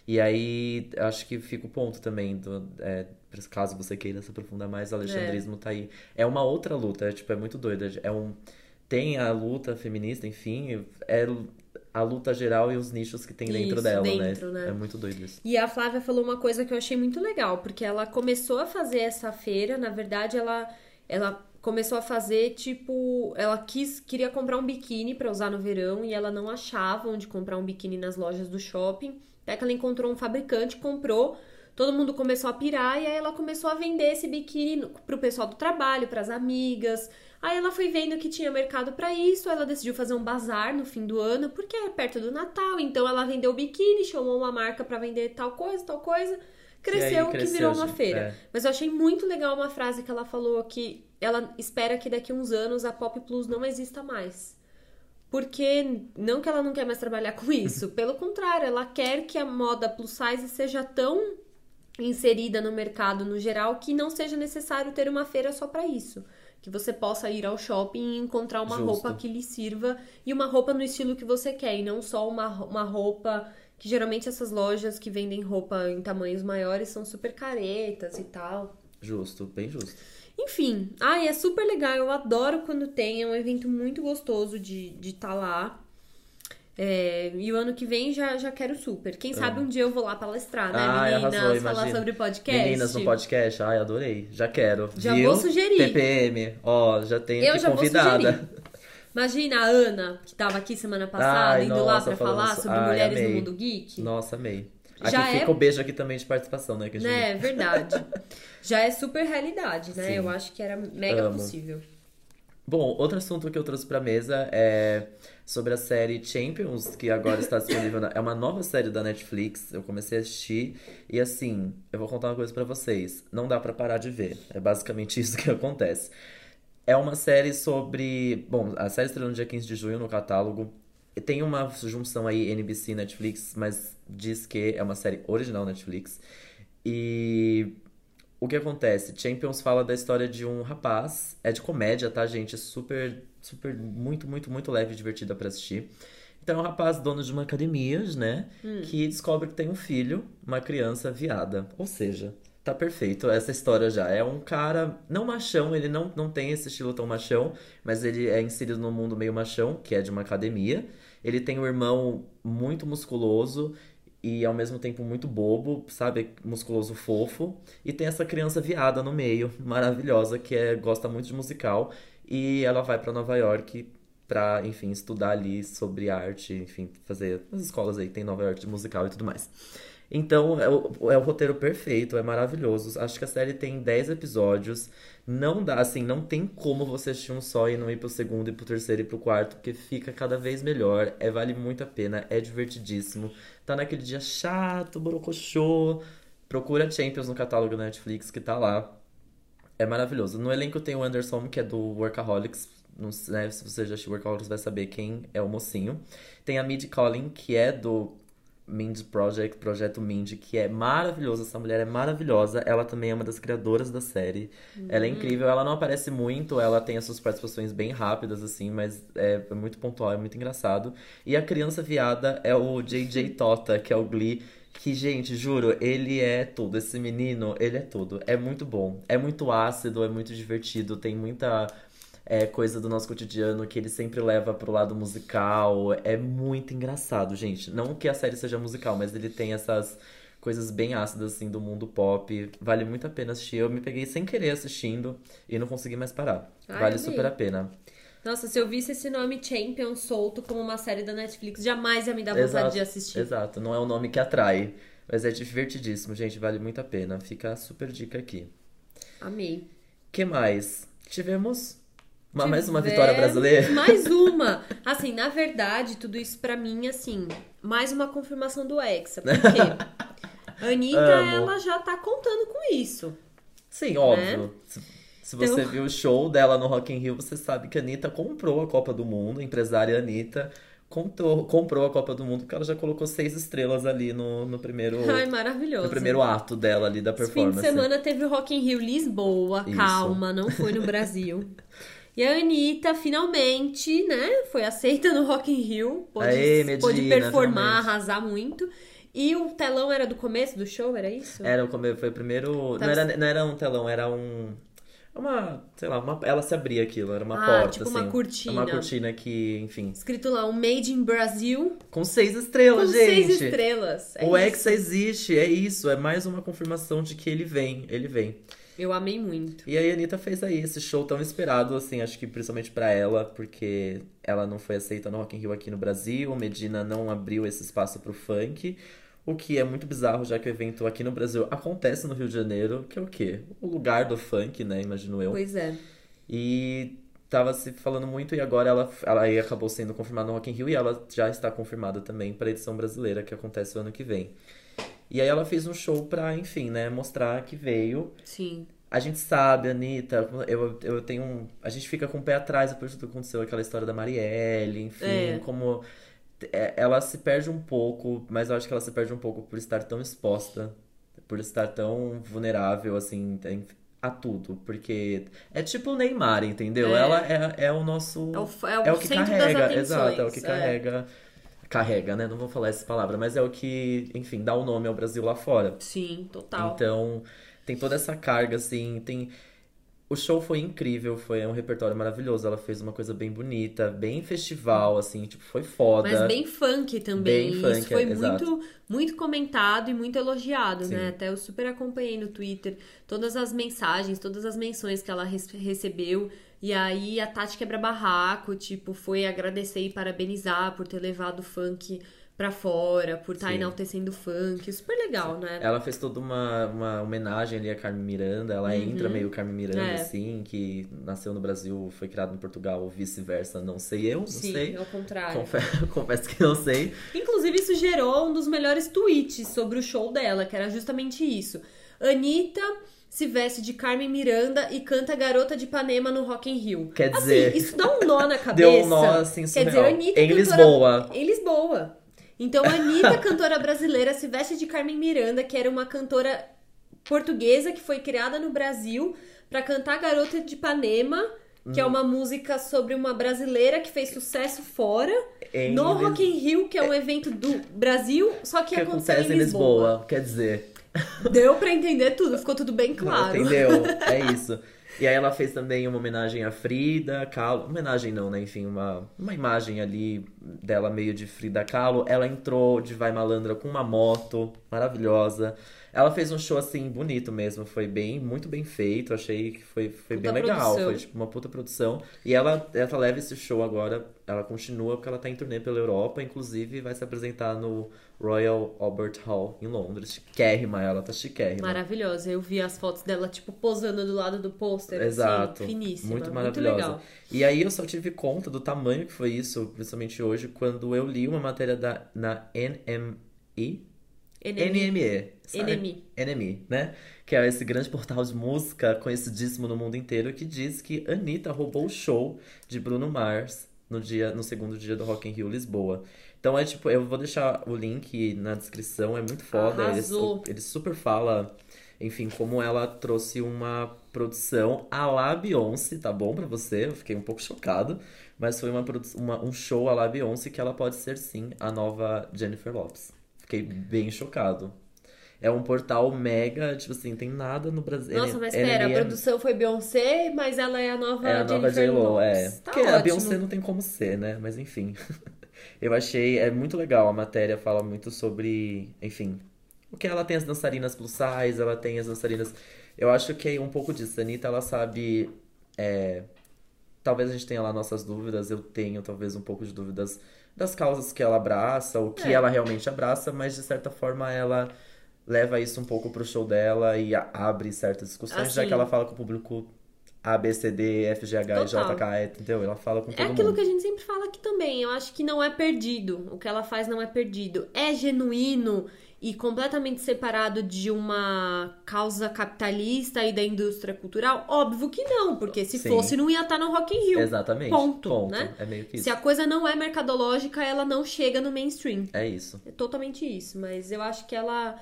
E aí, acho que fica o ponto também, do, é, caso você queira se aprofundar mais, o Alexandrismo tá aí. É uma outra luta, é, tipo, é muito doida. É um, tem a luta feminista, enfim, é a luta geral e os nichos que tem dentro Isso, dela, dentro, né? né? É muito doido isso. E a Flávia falou uma coisa que eu achei muito legal, porque ela começou a fazer essa feira, na verdade, ela, ela começou a fazer, tipo, ela quis, queria comprar um biquíni pra usar no verão e ela não achava onde comprar um biquíni nas lojas do shopping. Até que ela encontrou um fabricante, comprou, todo mundo começou a pirar e aí ela começou a vender esse biquíni pro pessoal do trabalho, pras amigas. Aí ela foi vendo que tinha mercado pra isso, ela decidiu fazer um bazar no fim do ano, porque é perto do Natal, então ela vendeu o biquíni, chamou uma marca pra vender tal coisa, tal coisa. Cresceu, aí que cresceu, virou uma gente, feira. é. Mas eu achei muito legal uma frase que ela falou que ela espera que daqui a uns anos a Pop Plus não exista mais. Porque não que ela não quer mais trabalhar com isso, pelo contrário, ela quer que a moda plus size seja tão inserida no mercado no geral que não seja necessário ter uma feira só pra isso. Que você possa ir ao shopping e encontrar uma Justo. roupa que lhe sirva e uma roupa no estilo que você quer, e não só uma, uma roupa que geralmente essas lojas que vendem roupa em tamanhos maiores são super caretas e tal. Justo, bem justo. Enfim, ai, é super legal. Eu adoro quando tem. É um evento muito gostoso de estar de tá lá. É, e o ano que vem já, já quero super. Quem sabe um dia eu vou lá palestrar, né, Ai, meninas? arrasou, falar imagina. sobre podcast. Meninas no podcast, ai, adorei. Já quero. Já Viu? vou sugerir. TPM, ó, já tenho Eu já vou convidada. Imagina a Ana, que tava aqui semana passada, Ai, indo lá nossa, pra falando falar sobre Ai, mulheres amei. no mundo geek. Nossa, amei. Já Aqui é- fica o beijo aqui também de participação, né? Que a gente Né, verdade. Já é super realidade, né? Sim. Eu acho que era mega Amo. possível. Bom, outro assunto que eu trouxe pra mesa é sobre a série Champions, que agora está disponível. Na... É uma nova série da Netflix. Eu comecei a assistir e assim, eu vou contar uma coisa pra vocês. Não dá pra parar de ver. É basicamente isso que acontece. É uma série sobre. Bom, a série estreou no dia 15 de junho no catálogo. Tem uma junção aí NBC Netflix, mas diz que é uma série original Netflix. E o que acontece? Champions fala da história de um rapaz. É de comédia, tá, gente? É super, super, muito, muito, muito leve e divertida pra assistir. Então é um rapaz dono de uma academia, né? Que descobre que tem um filho, uma criança viada. Ou seja, tá perfeito essa história já. É um cara, não machão, ele não, não tem esse estilo tão machão, mas ele é inserido no mundo meio machão, que é de uma academia. Ele tem um irmão muito musculoso e ao mesmo tempo muito bobo, sabe? Musculoso fofo. E tem essa criança viada no meio, maravilhosa, que é, gosta muito de musical. E ela vai pra Nova York pra, enfim, estudar ali sobre arte, enfim, fazer as escolas aí tem Nova York de musical e tudo mais. Então, é o, é o roteiro perfeito, é maravilhoso. Acho que a série tem 10 episódios. Não dá, assim, não tem como você assistir um só e não ir pro segundo, e pro terceiro e pro quarto, porque fica cada vez melhor. É, vale muito a pena, é divertidíssimo. Tá naquele dia chato, borocochô. Procura Champions no catálogo da Netflix, que tá lá. É maravilhoso. No elenco tem o Anderson, que é do Workaholics. Não sei, né, se você já assistiu Workaholics, vai saber quem é o mocinho. Tem a Mid Collin, que é do Mindy Project, Projeto Mindy, que é maravilhoso. Essa mulher é maravilhosa. Ela também é uma das criadoras da série. Ela é incrível. Ela não aparece muito, ela tem as suas participações bem rápidas, assim, mas é muito pontual, é muito engraçado. E a criança viada é o JJ Tota, que é o Glee. Que, gente, juro, ele é tudo. Esse menino, ele é tudo. É muito bom. É muito ácido, é muito divertido, tem muita é, coisa do nosso cotidiano que ele sempre leva pro lado musical. É muito engraçado, gente. Não que a série seja musical, mas ele tem essas coisas bem ácidas, assim, do mundo pop. Vale muito a pena assistir. Eu me peguei sem querer assistindo e não consegui mais parar. Ai, vale super a pena. Nossa, se eu visse esse nome Champion solto como uma série da Netflix, jamais ia me dar vontade de assistir. Exato, não é um nome que atrai. Mas é divertidíssimo, gente. Vale muito a pena. Fica a super dica aqui. Amei. que mais? Tivemos mais uma vitória brasileira. Mais uma. Assim, na verdade, tudo isso pra mim, assim, mais uma confirmação do Hexa. Por quê? A Anitta, Amo. ela já tá contando com isso. Sim, óbvio. Se, se você Então- viu o show dela no Rock in Rio, você sabe que a Anitta comprou a Copa do Mundo, a empresária Anitta comprou, comprou a Copa do Mundo, porque ela já colocou seis estrelas ali no, no primeiro, Ai, maravilhoso. no primeiro ato dela ali da Esse fim de performance. semana teve o Rock in Rio Lisboa, Isso. calma, não foi no Brasil. E a Anitta, finalmente, né, foi aceita no Rock in Rio. Pôde, Aê, Medina, pôde performar, finalmente. arrasar muito. E o telão era do começo do show, era isso? Era o come- foi o primeiro. Tá Não era, não era um telão, era um. Uma. Sei lá, uma, ela se abria aquilo, era uma Ah, porta, tipo uma assim. cortina. Uma cortina que, enfim. Escrito lá, um Made in Brasil, Com seis estrelas, com gente! seis estrelas. É o isso. Hexa existe, é isso, é mais uma confirmação de que ele vem, ele vem. Eu amei muito. E aí a Anitta fez aí esse show tão esperado, assim, acho que principalmente pra ela, porque ela não foi aceita no Rock in Rio aqui no Brasil, Medina não abriu esse espaço pro funk, o que é muito bizarro, já que o evento aqui no Brasil acontece no Rio de Janeiro, que é o quê? O lugar do funk, né, imagino eu. Pois é. E tava se falando muito e agora ela, ela aí acabou sendo confirmada no Rock in Rio e ela já está confirmada também para a edição brasileira que acontece o ano que vem. E aí ela fez um show pra, enfim, né, mostrar que veio. Sim. A gente sabe, Anitta, eu, eu tenho um... A gente fica com o pé atrás depois de tudo que aconteceu, aquela história da Marielle, enfim, É. como... é, Ela se perde um pouco, mas eu acho que ela se perde um pouco por estar tão exposta, por estar tão vulnerável, assim, a tudo. Porque é tipo o Neymar, entendeu? É. Ela é, é o nosso... É o, é o, É o que carrega, atenções. exato, é o que carrega. Carrega, né? Não vou falar essa palavra, mas é o que, enfim, dá o nome ao Brasil lá fora. Sim, total. Então, tem toda essa carga, assim, tem. O show foi incrível, foi um repertório maravilhoso. Ela fez uma coisa bem bonita, bem festival, assim, tipo, foi foda. Mas bem funk também. Bem Isso funk, foi é, exato. muito, muito comentado e muito elogiado, Sim. né? Até eu super acompanhei no Twitter todas as mensagens, todas as menções que ela recebeu. E aí a Tati Quebra Barraco, tipo, foi agradecer e parabenizar por ter levado o funk pra fora, por estar Sim. enaltecendo o funk. Super legal, né? Ela fez toda uma, uma homenagem ali a Carmen Miranda. Ela entra meio Carmen Miranda, Uhum. É. assim, que nasceu no Brasil, foi criada em Portugal, ou vice-versa, não sei eu, não Sim, sei. ao contrário. Confe- Confesso que não sei. Inclusive, isso gerou um dos melhores tweets sobre o show dela, que era justamente isso. Anitta se veste de Carmen Miranda e canta Garota de Ipanema no Rock in Rio. Quer dizer, Assim, isso dá um nó na cabeça. Deu um nó, assim, Quer dizer, surreal. Anitta Em cantora- Lisboa. Em Lisboa. Então, a Anitta, cantora brasileira, se veste de Carmen Miranda, que era uma cantora portuguesa que foi criada no Brasil pra cantar Garota de Ipanema que é uma música sobre uma brasileira que fez sucesso fora, Em no Rock in Rio, que é um evento do Brasil, só que, que aconteceu acontece em Lisboa. Quer dizer, Deu pra entender tudo, ficou tudo bem claro. Entendeu? É isso. E aí ela fez também uma homenagem a Frida Kahlo. Homenagem não, né? Enfim, uma, uma imagem ali dela meio de Frida Kahlo. Ela entrou de Vai Malandra com uma moto maravilhosa. Ela fez um show assim bonito mesmo, foi bem, muito bem feito. Achei que foi, foi bem legal, produção. foi tipo uma puta produção. E ela, ela leva esse show agora, ela continua porque ela tá em turnê pela Europa, inclusive vai se apresentar no Royal Albert Hall em Londres. Chiquérrima, ela tá chiquérrima. Maravilhosa. Eu vi as fotos dela, tipo, posando do lado do pôster. Exato. Assim, finíssima. Muito maravilhosa. legal. E aí eu só tive conta do tamanho que foi isso, principalmente hoje, quando eu li uma matéria da, na NME. NME. NME. NME. Né? Que é esse grande portal de música conhecidíssimo no mundo inteiro que diz que Anitta roubou o show de Bruno Mars no dia no segundo dia do Rock in Rio Lisboa. Então é tipo, eu vou deixar o link na descrição, é muito foda. Ele, Arrasou. ele super fala, enfim, como ela trouxe uma produção à la Beyoncé, tá bom pra você? Eu fiquei um pouco chocado, mas foi uma, uma- um show à la Beyoncé que ela pode ser sim a nova Jennifer Lopes. Fiquei bem chocado. É um portal mega, tipo assim, tem nada no Brasil. Nossa, mas pera, a é- produção foi Beyoncé, mas ela é a nova é a nova Jennifer J-Lo, é. Tá Porque a ótimo. Beyoncé não tem como ser, né? Mas enfim. Eu achei, é muito legal. A matéria fala muito sobre, enfim, o que ela tem as dançarinas plus size, ela tem as dançarinas. Eu acho que é um pouco disso. A Anitta, ela sabe. é, Talvez a gente tenha lá nossas dúvidas, eu tenho talvez um pouco de dúvidas das causas que ela abraça, o que É. ela realmente abraça, mas de certa forma ela leva isso um pouco pro show dela e abre certas discussões, já Assim. que ela fala com o público A, B, C, D, F, G, H, J, Total. K, entendeu? Ela fala com É todo aquilo mundo. que a gente sempre fala aqui também. Eu acho que não é perdido. O que ela faz não é perdido. É genuíno e completamente separado de uma causa capitalista e da indústria cultural? Óbvio que não, porque se Sim. fosse não ia estar no Rock in Rio. Exatamente. Ponto, né? É meio que isso. Se a coisa não é mercadológica, ela não chega no mainstream. É isso. É totalmente isso. Mas eu acho que ela.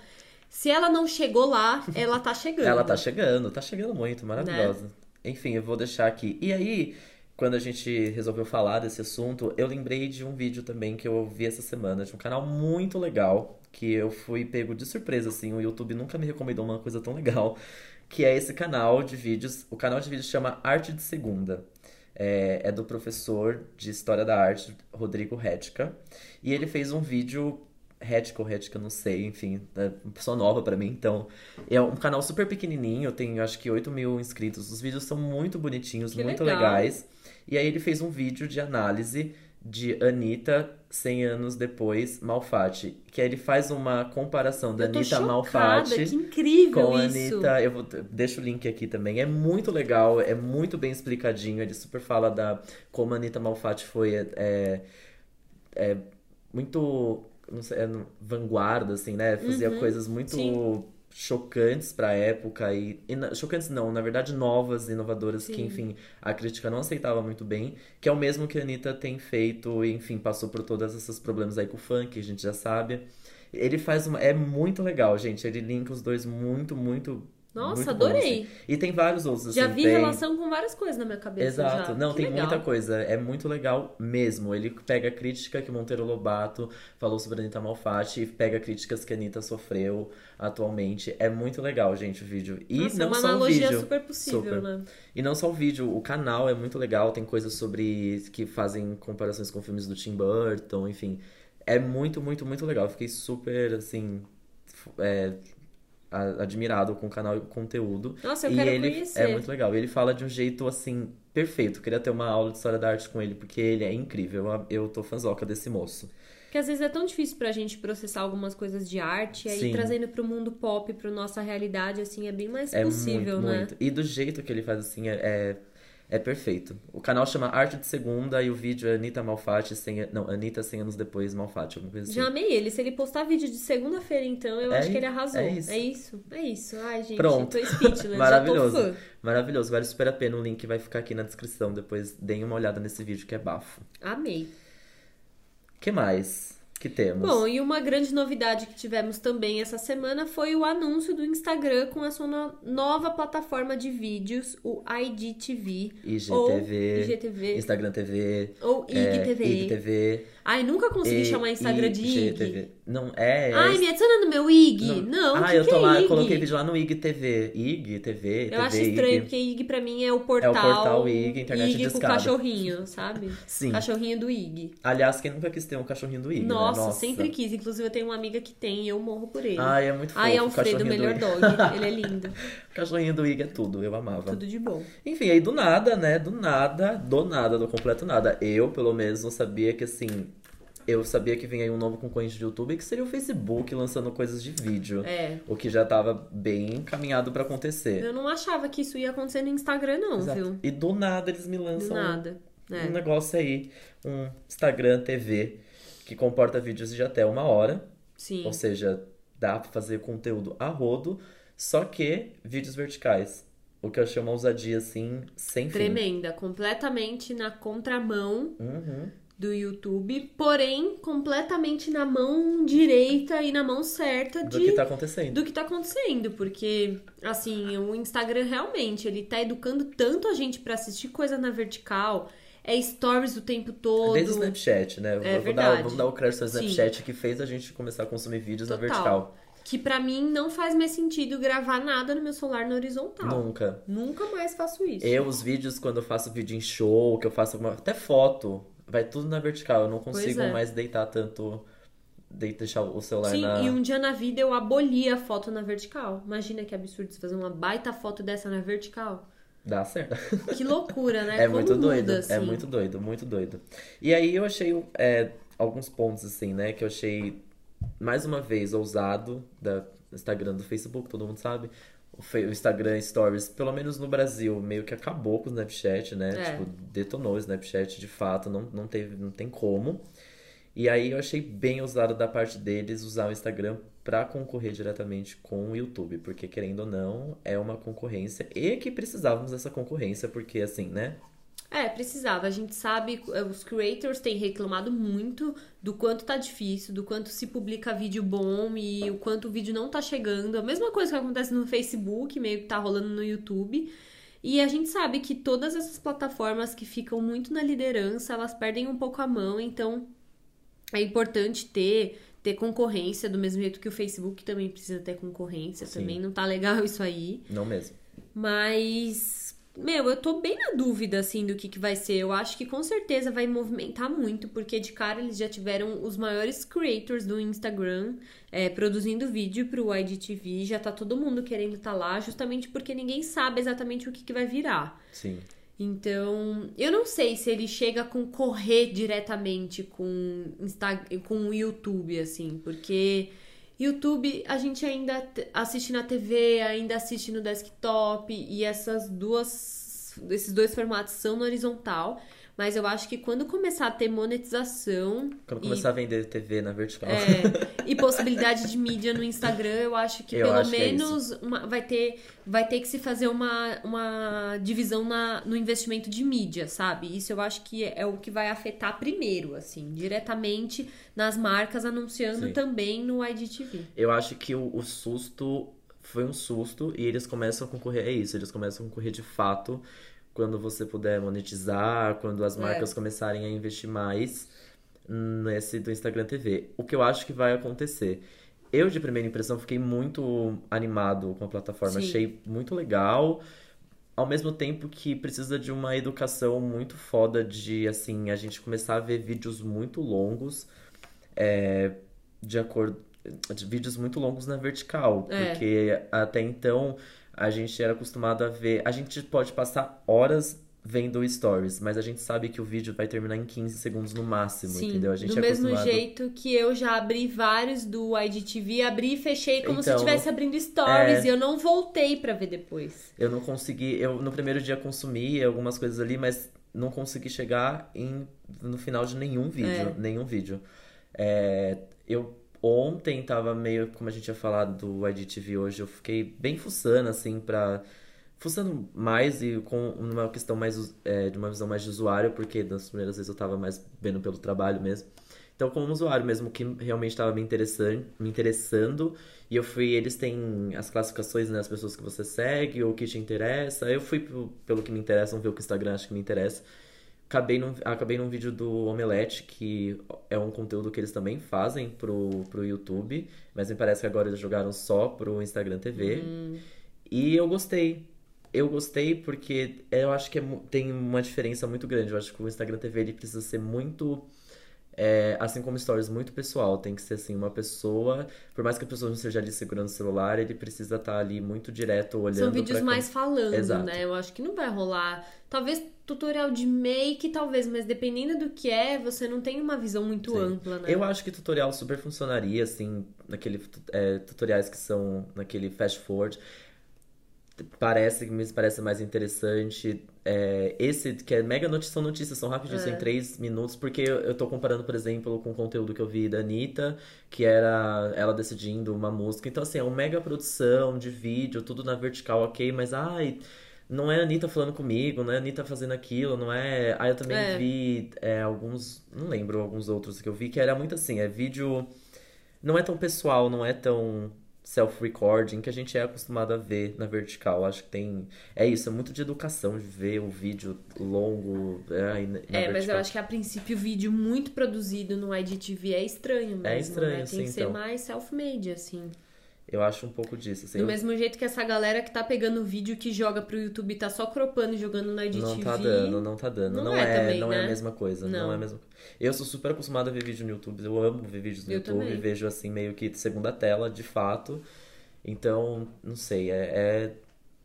Se ela não chegou lá, ela tá chegando. Ela tá chegando, tá chegando muito, maravilhosa. Enfim, eu vou deixar aqui. E aí, quando a gente resolveu falar desse assunto, eu lembrei de um vídeo também que eu vi essa semana, de um canal muito legal, que eu fui pego de surpresa, assim, o YouTube nunca me recomendou uma coisa tão legal, que é esse canal de vídeos. O canal de vídeos chama Arte de Segunda. É, é do professor de História da Arte, Rodrigo Hedka. E ele fez um vídeo ou Hedka, não sei, enfim, é uma pessoa nova pra mim, então é um canal super pequenininho, tem acho que 8 mil inscritos, os vídeos são muito bonitinhos, Que muito legal. legais, e aí ele fez um vídeo de análise de Anitta 100 anos depois, Malfatti, que aí ele faz uma comparação da Anitta chocada, Malfatti que incrível com a isso. Anitta, eu vou, deixo o link aqui também. É muito legal, é muito bem explicadinho. Ele super fala da como a Anitta Malfatti foi é, é, muito não sei, é, vanguarda, assim, né? Fazia Uhum, coisas muito sim. Chocantes pra época e, e chocantes não, na verdade novas, inovadoras que, Sim. enfim, a crítica não aceitava muito bem, que é o mesmo que a Anitta tem feito, e, enfim, passou por todos esses problemas aí com o funk, a gente já sabe. Ele faz uma. É muito legal, gente. Ele linka os dois muito, muito. Nossa, muito bom, adorei. assim. E tem vários outros, Já assim, vi tem... relação com várias coisas na minha cabeça. Exato. já. Não, Que tem legal. muita coisa. É muito legal mesmo. Ele pega a crítica que Monteiro Lobato falou sobre a Anitta Malfatti e pega críticas que a Anitta sofreu atualmente. É muito legal, gente, o vídeo. E Nossa, é não uma só o analogia vídeo. super possível, Super. né? E não só o vídeo, o canal é muito legal, tem coisas sobre que fazem comparações com filmes do Tim Burton, enfim. É muito, muito, muito legal. Fiquei super, assim, é, admirado com o canal e o conteúdo. Nossa, eu e quero ele conhecer. é muito legal. Ele fala de um jeito, assim, perfeito. Eu queria ter uma aula de história da arte com ele, porque ele é incrível. Eu, tô fãzoca desse moço. Porque às vezes é tão difícil pra gente processar algumas coisas de arte, e aí Sim. trazendo pro mundo pop, pro nossa realidade, assim, é bem mais É possível, muito, né? muito. E do jeito que ele faz, assim, é, é, é perfeito. O canal chama Arte de Segunda e o vídeo é Anitta Malfatti, 100, não, Anitta 100 anos depois, Malfatti, alguma coisa assim. Já amei ele. Se ele postar vídeo de segunda-feira, então, eu É acho que ele arrasou. é isso. É isso. É isso. Ai, gente, Pronto. tô speechless. Maravilhoso. Já tô fã. Maravilhoso, vale super a pena. O link vai ficar aqui na descrição. Depois deem uma olhada nesse vídeo que é bafo. Amei. que mais? Que temos? Bom, e uma grande novidade que tivemos também essa semana foi o anúncio do Instagram com a sua no- nova plataforma de vídeos, o IGTV. Ou IGTV, IGTV. Instagram TV, Ou é, IGTV. IGTV, Ai, nunca consegui e- chamar Instagram de IG. IGTV. Não, é... é Ai, me adiciona no meu IG. Não, ah, que eu que tô é lá, IG? eu coloquei vídeo lá no IG TV. IG, TV, Eu TV, acho estranho, IG. porque IG pra mim é o portal. portal IG, internet IG com cachorrinho, sabe? Sim. Cachorrinho do IG. Aliás, quem nunca quis ter um cachorrinho do IG, Nossa, né? Nossa, sempre quis. Inclusive, eu tenho uma amiga que tem e eu morro por ele. Ai, é muito fofo. Ai, o Alfredo, o melhor do dog. Ele é lindo. O cachorrinho do IG é tudo, eu amava. Tudo de bom. Enfim, aí do nada, né? Do nada, do nada, do completo nada. Eu, pelo menos, não sabia que assim. Eu sabia que vinha aí um novo concorrente de YouTube que seria o Facebook lançando coisas de vídeo. É. O que já tava bem encaminhado pra acontecer. Eu não achava que isso ia acontecer no Instagram, não, Exato. viu? E do nada eles me Do lançam nada. um É. negócio aí, um Instagram TV que comporta vídeos de até uma hora. Sim. Ou seja, dá pra fazer conteúdo a rodo, só que vídeos verticais. O que eu achei uma ousadia assim, sem fim. Tremenda. Completamente na contramão Uhum. do YouTube, porém completamente na mão direita e na mão certa Do de que tá acontecendo. do que tá acontecendo, porque assim, o Instagram realmente, ele tá educando tanto a gente pra assistir coisa na vertical, é stories o tempo todo. Desde o Snapchat, né? É vou dar, vamos dar o crédito ao Sim. Snapchat que fez a gente começar a consumir vídeos na Total. vertical. Que pra mim não faz mais sentido gravar nada no meu celular na horizontal. Nunca. Nunca mais faço isso. Eu, os vídeos, quando eu faço vídeo em show, que eu faço alguma. Até foto, vai tudo na vertical. Eu não consigo é. mais deitar tanto. de- Deixar o celular Sim, na. e um dia na vida eu aboli a foto na vertical. Imagina que absurdo você fazer uma baita foto dessa na vertical. Dá certo. Que loucura, né? É Como muito muda, doido. assim. É muito doido, muito doido. E aí eu achei é, alguns pontos, assim, né? Que eu achei, mais uma vez, ousado da Instagram do Facebook, todo mundo sabe. O Instagram Stories, pelo menos no Brasil, meio que acabou com o Snapchat, né? É. Tipo, detonou o Snapchat de fato, não, não, teve, não tem como. E aí eu achei bem ousado da parte deles usar o Instagram pra concorrer diretamente com o YouTube, porque querendo ou não, é uma concorrência e que precisávamos dessa concorrência, porque assim, né? É, precisava. A gente sabe, os creators têm reclamado muito do quanto tá difícil, do quanto se publica vídeo bom e o quanto o vídeo não tá chegando. A mesma coisa que acontece no Facebook, meio que tá rolando no YouTube. E a gente sabe que todas essas plataformas que ficam muito na liderança, elas perdem um pouco a mão, então é importante ter ter concorrência do mesmo jeito que o Facebook também precisa ter concorrência, Sim. também não tá legal isso aí. Não mesmo. Mas, meu, eu tô bem na dúvida, assim, do que, que vai ser. Eu acho que com certeza vai movimentar muito, porque de cara eles já tiveram os maiores creators do Instagram é, produzindo vídeo pro IGTV. Já tá todo mundo querendo estar lá, justamente porque ninguém sabe exatamente o que, que vai virar. Sim. Então, eu não sei se ele chega a concorrer diretamente com, Insta com o YouTube, assim, porque YouTube a gente ainda assiste na TV, ainda assiste no desktop, e essas duas, esses dois formatos são no horizontal, mas eu acho que quando começar a ter monetização Quando e- começar a vender TV na vertical. é, e possibilidade de mídia no Instagram, eu acho que Eu pelo acho que é menos uma- vai, ter, vai ter que se fazer uma, uma divisão na, no investimento de mídia, sabe? Isso eu acho que é, é o que vai afetar primeiro, assim, diretamente nas marcas anunciando Sim. também no IGTV. Eu acho que o, o susto foi um susto e eles começam a concorrer. É isso, eles começam a concorrer de fato quando você puder monetizar, quando as É. marcas começarem a investir mais nesse do Instagram TV. O que eu acho que vai acontecer. Eu, de primeira impressão, fiquei muito animado com a plataforma. Sim. Achei muito legal. Ao mesmo tempo que precisa de uma educação muito foda de, assim, a gente começar a ver vídeos muito longos, é, de acordo... De vídeos muito longos na vertical. É. Porque até então a gente era acostumado a ver... A gente pode passar horas vendo stories, mas a gente sabe que o vídeo vai terminar em 15 segundos no máximo, Sim, entendeu? A gente do é mesmo acostumado... jeito que eu já abri vários do IGTV, abri e fechei como se Então, estivesse abrindo stories é. e eu não voltei pra ver depois. Eu não consegui, eu no primeiro dia consumi algumas coisas ali, mas não consegui chegar em, no final de nenhum vídeo, É. nenhum vídeo. É, eu ontem tava meio, como a gente tinha falado do IGTV hoje, eu fiquei bem fuçando assim pra fuçando mais e com uma questão mais é, de uma visão mais de usuário, porque das primeiras vezes eu tava mais vendo pelo trabalho mesmo. Então, como usuário mesmo que realmente estava me interessando, me interessando, e eu fui, eles têm as classificações, né, as pessoas que você segue, ou o que te interessa. Eu fui pelo que me interessa, vamos ver o que o Instagram acha que me interessa. Acabei num, acabei num vídeo do Omelete, que é um conteúdo que eles também fazem pro, pro YouTube, mas me parece que agora eles jogaram só pro Instagram TV. Hum. E eu gostei. Eu gostei porque eu acho que é, tem uma diferença muito grande. Eu acho que o Instagram TV ele precisa ser muito é, assim como stories muito pessoal, tem que ser assim, uma pessoa, por mais que a pessoa não esteja ali segurando o celular, ele precisa estar ali muito direto olhando. São vídeos mais falando, Exato. né? Eu acho que não vai rolar. Talvez tutorial de make, talvez, mas dependendo do que é, você não tem uma visão muito Sim. ampla, né? Eu acho que tutorial super funcionaria, assim, naquele é, tutoriais que são naquele fast forward parece que me parece mais interessante. É, esse, que é mega notícia, são notícias, são rapidinhos, é. em três minutos, porque eu, eu tô comparando, por exemplo, com o conteúdo que eu vi da Anitta, que era ela decidindo uma música. Então, assim, é uma mega produção de vídeo, tudo na vertical, ok, mas ai. Não é a Anitta falando comigo, não é a Anitta fazendo aquilo, não é. Aí eu também é. vi é, alguns. Não lembro alguns outros que eu vi, que era muito assim, é vídeo. Não é tão pessoal, não é tão self-recording que a gente é acostumado a ver na vertical. Acho que tem. É isso, é muito de educação, de ver o vídeo longo. É, é vertical. mas eu acho que a princípio o vídeo muito produzido no IGTV é estranho mesmo. É estranho, né? Tem sim, que ser então. mais self-made, assim. Eu acho um pouco disso. Assim, Do eu... mesmo jeito que essa galera que tá pegando o vídeo que joga pro YouTube tá só cropando e jogando na IGTV. Não tá dando, não tá dando. Não, não é, é, também, não né? é a mesma coisa. Não. não é a mesma Eu sou super acostumado a ver vídeo no YouTube. Eu amo ver vídeos no eu YouTube. Também. Vejo assim, meio que segunda tela, de fato. Então, não sei, é,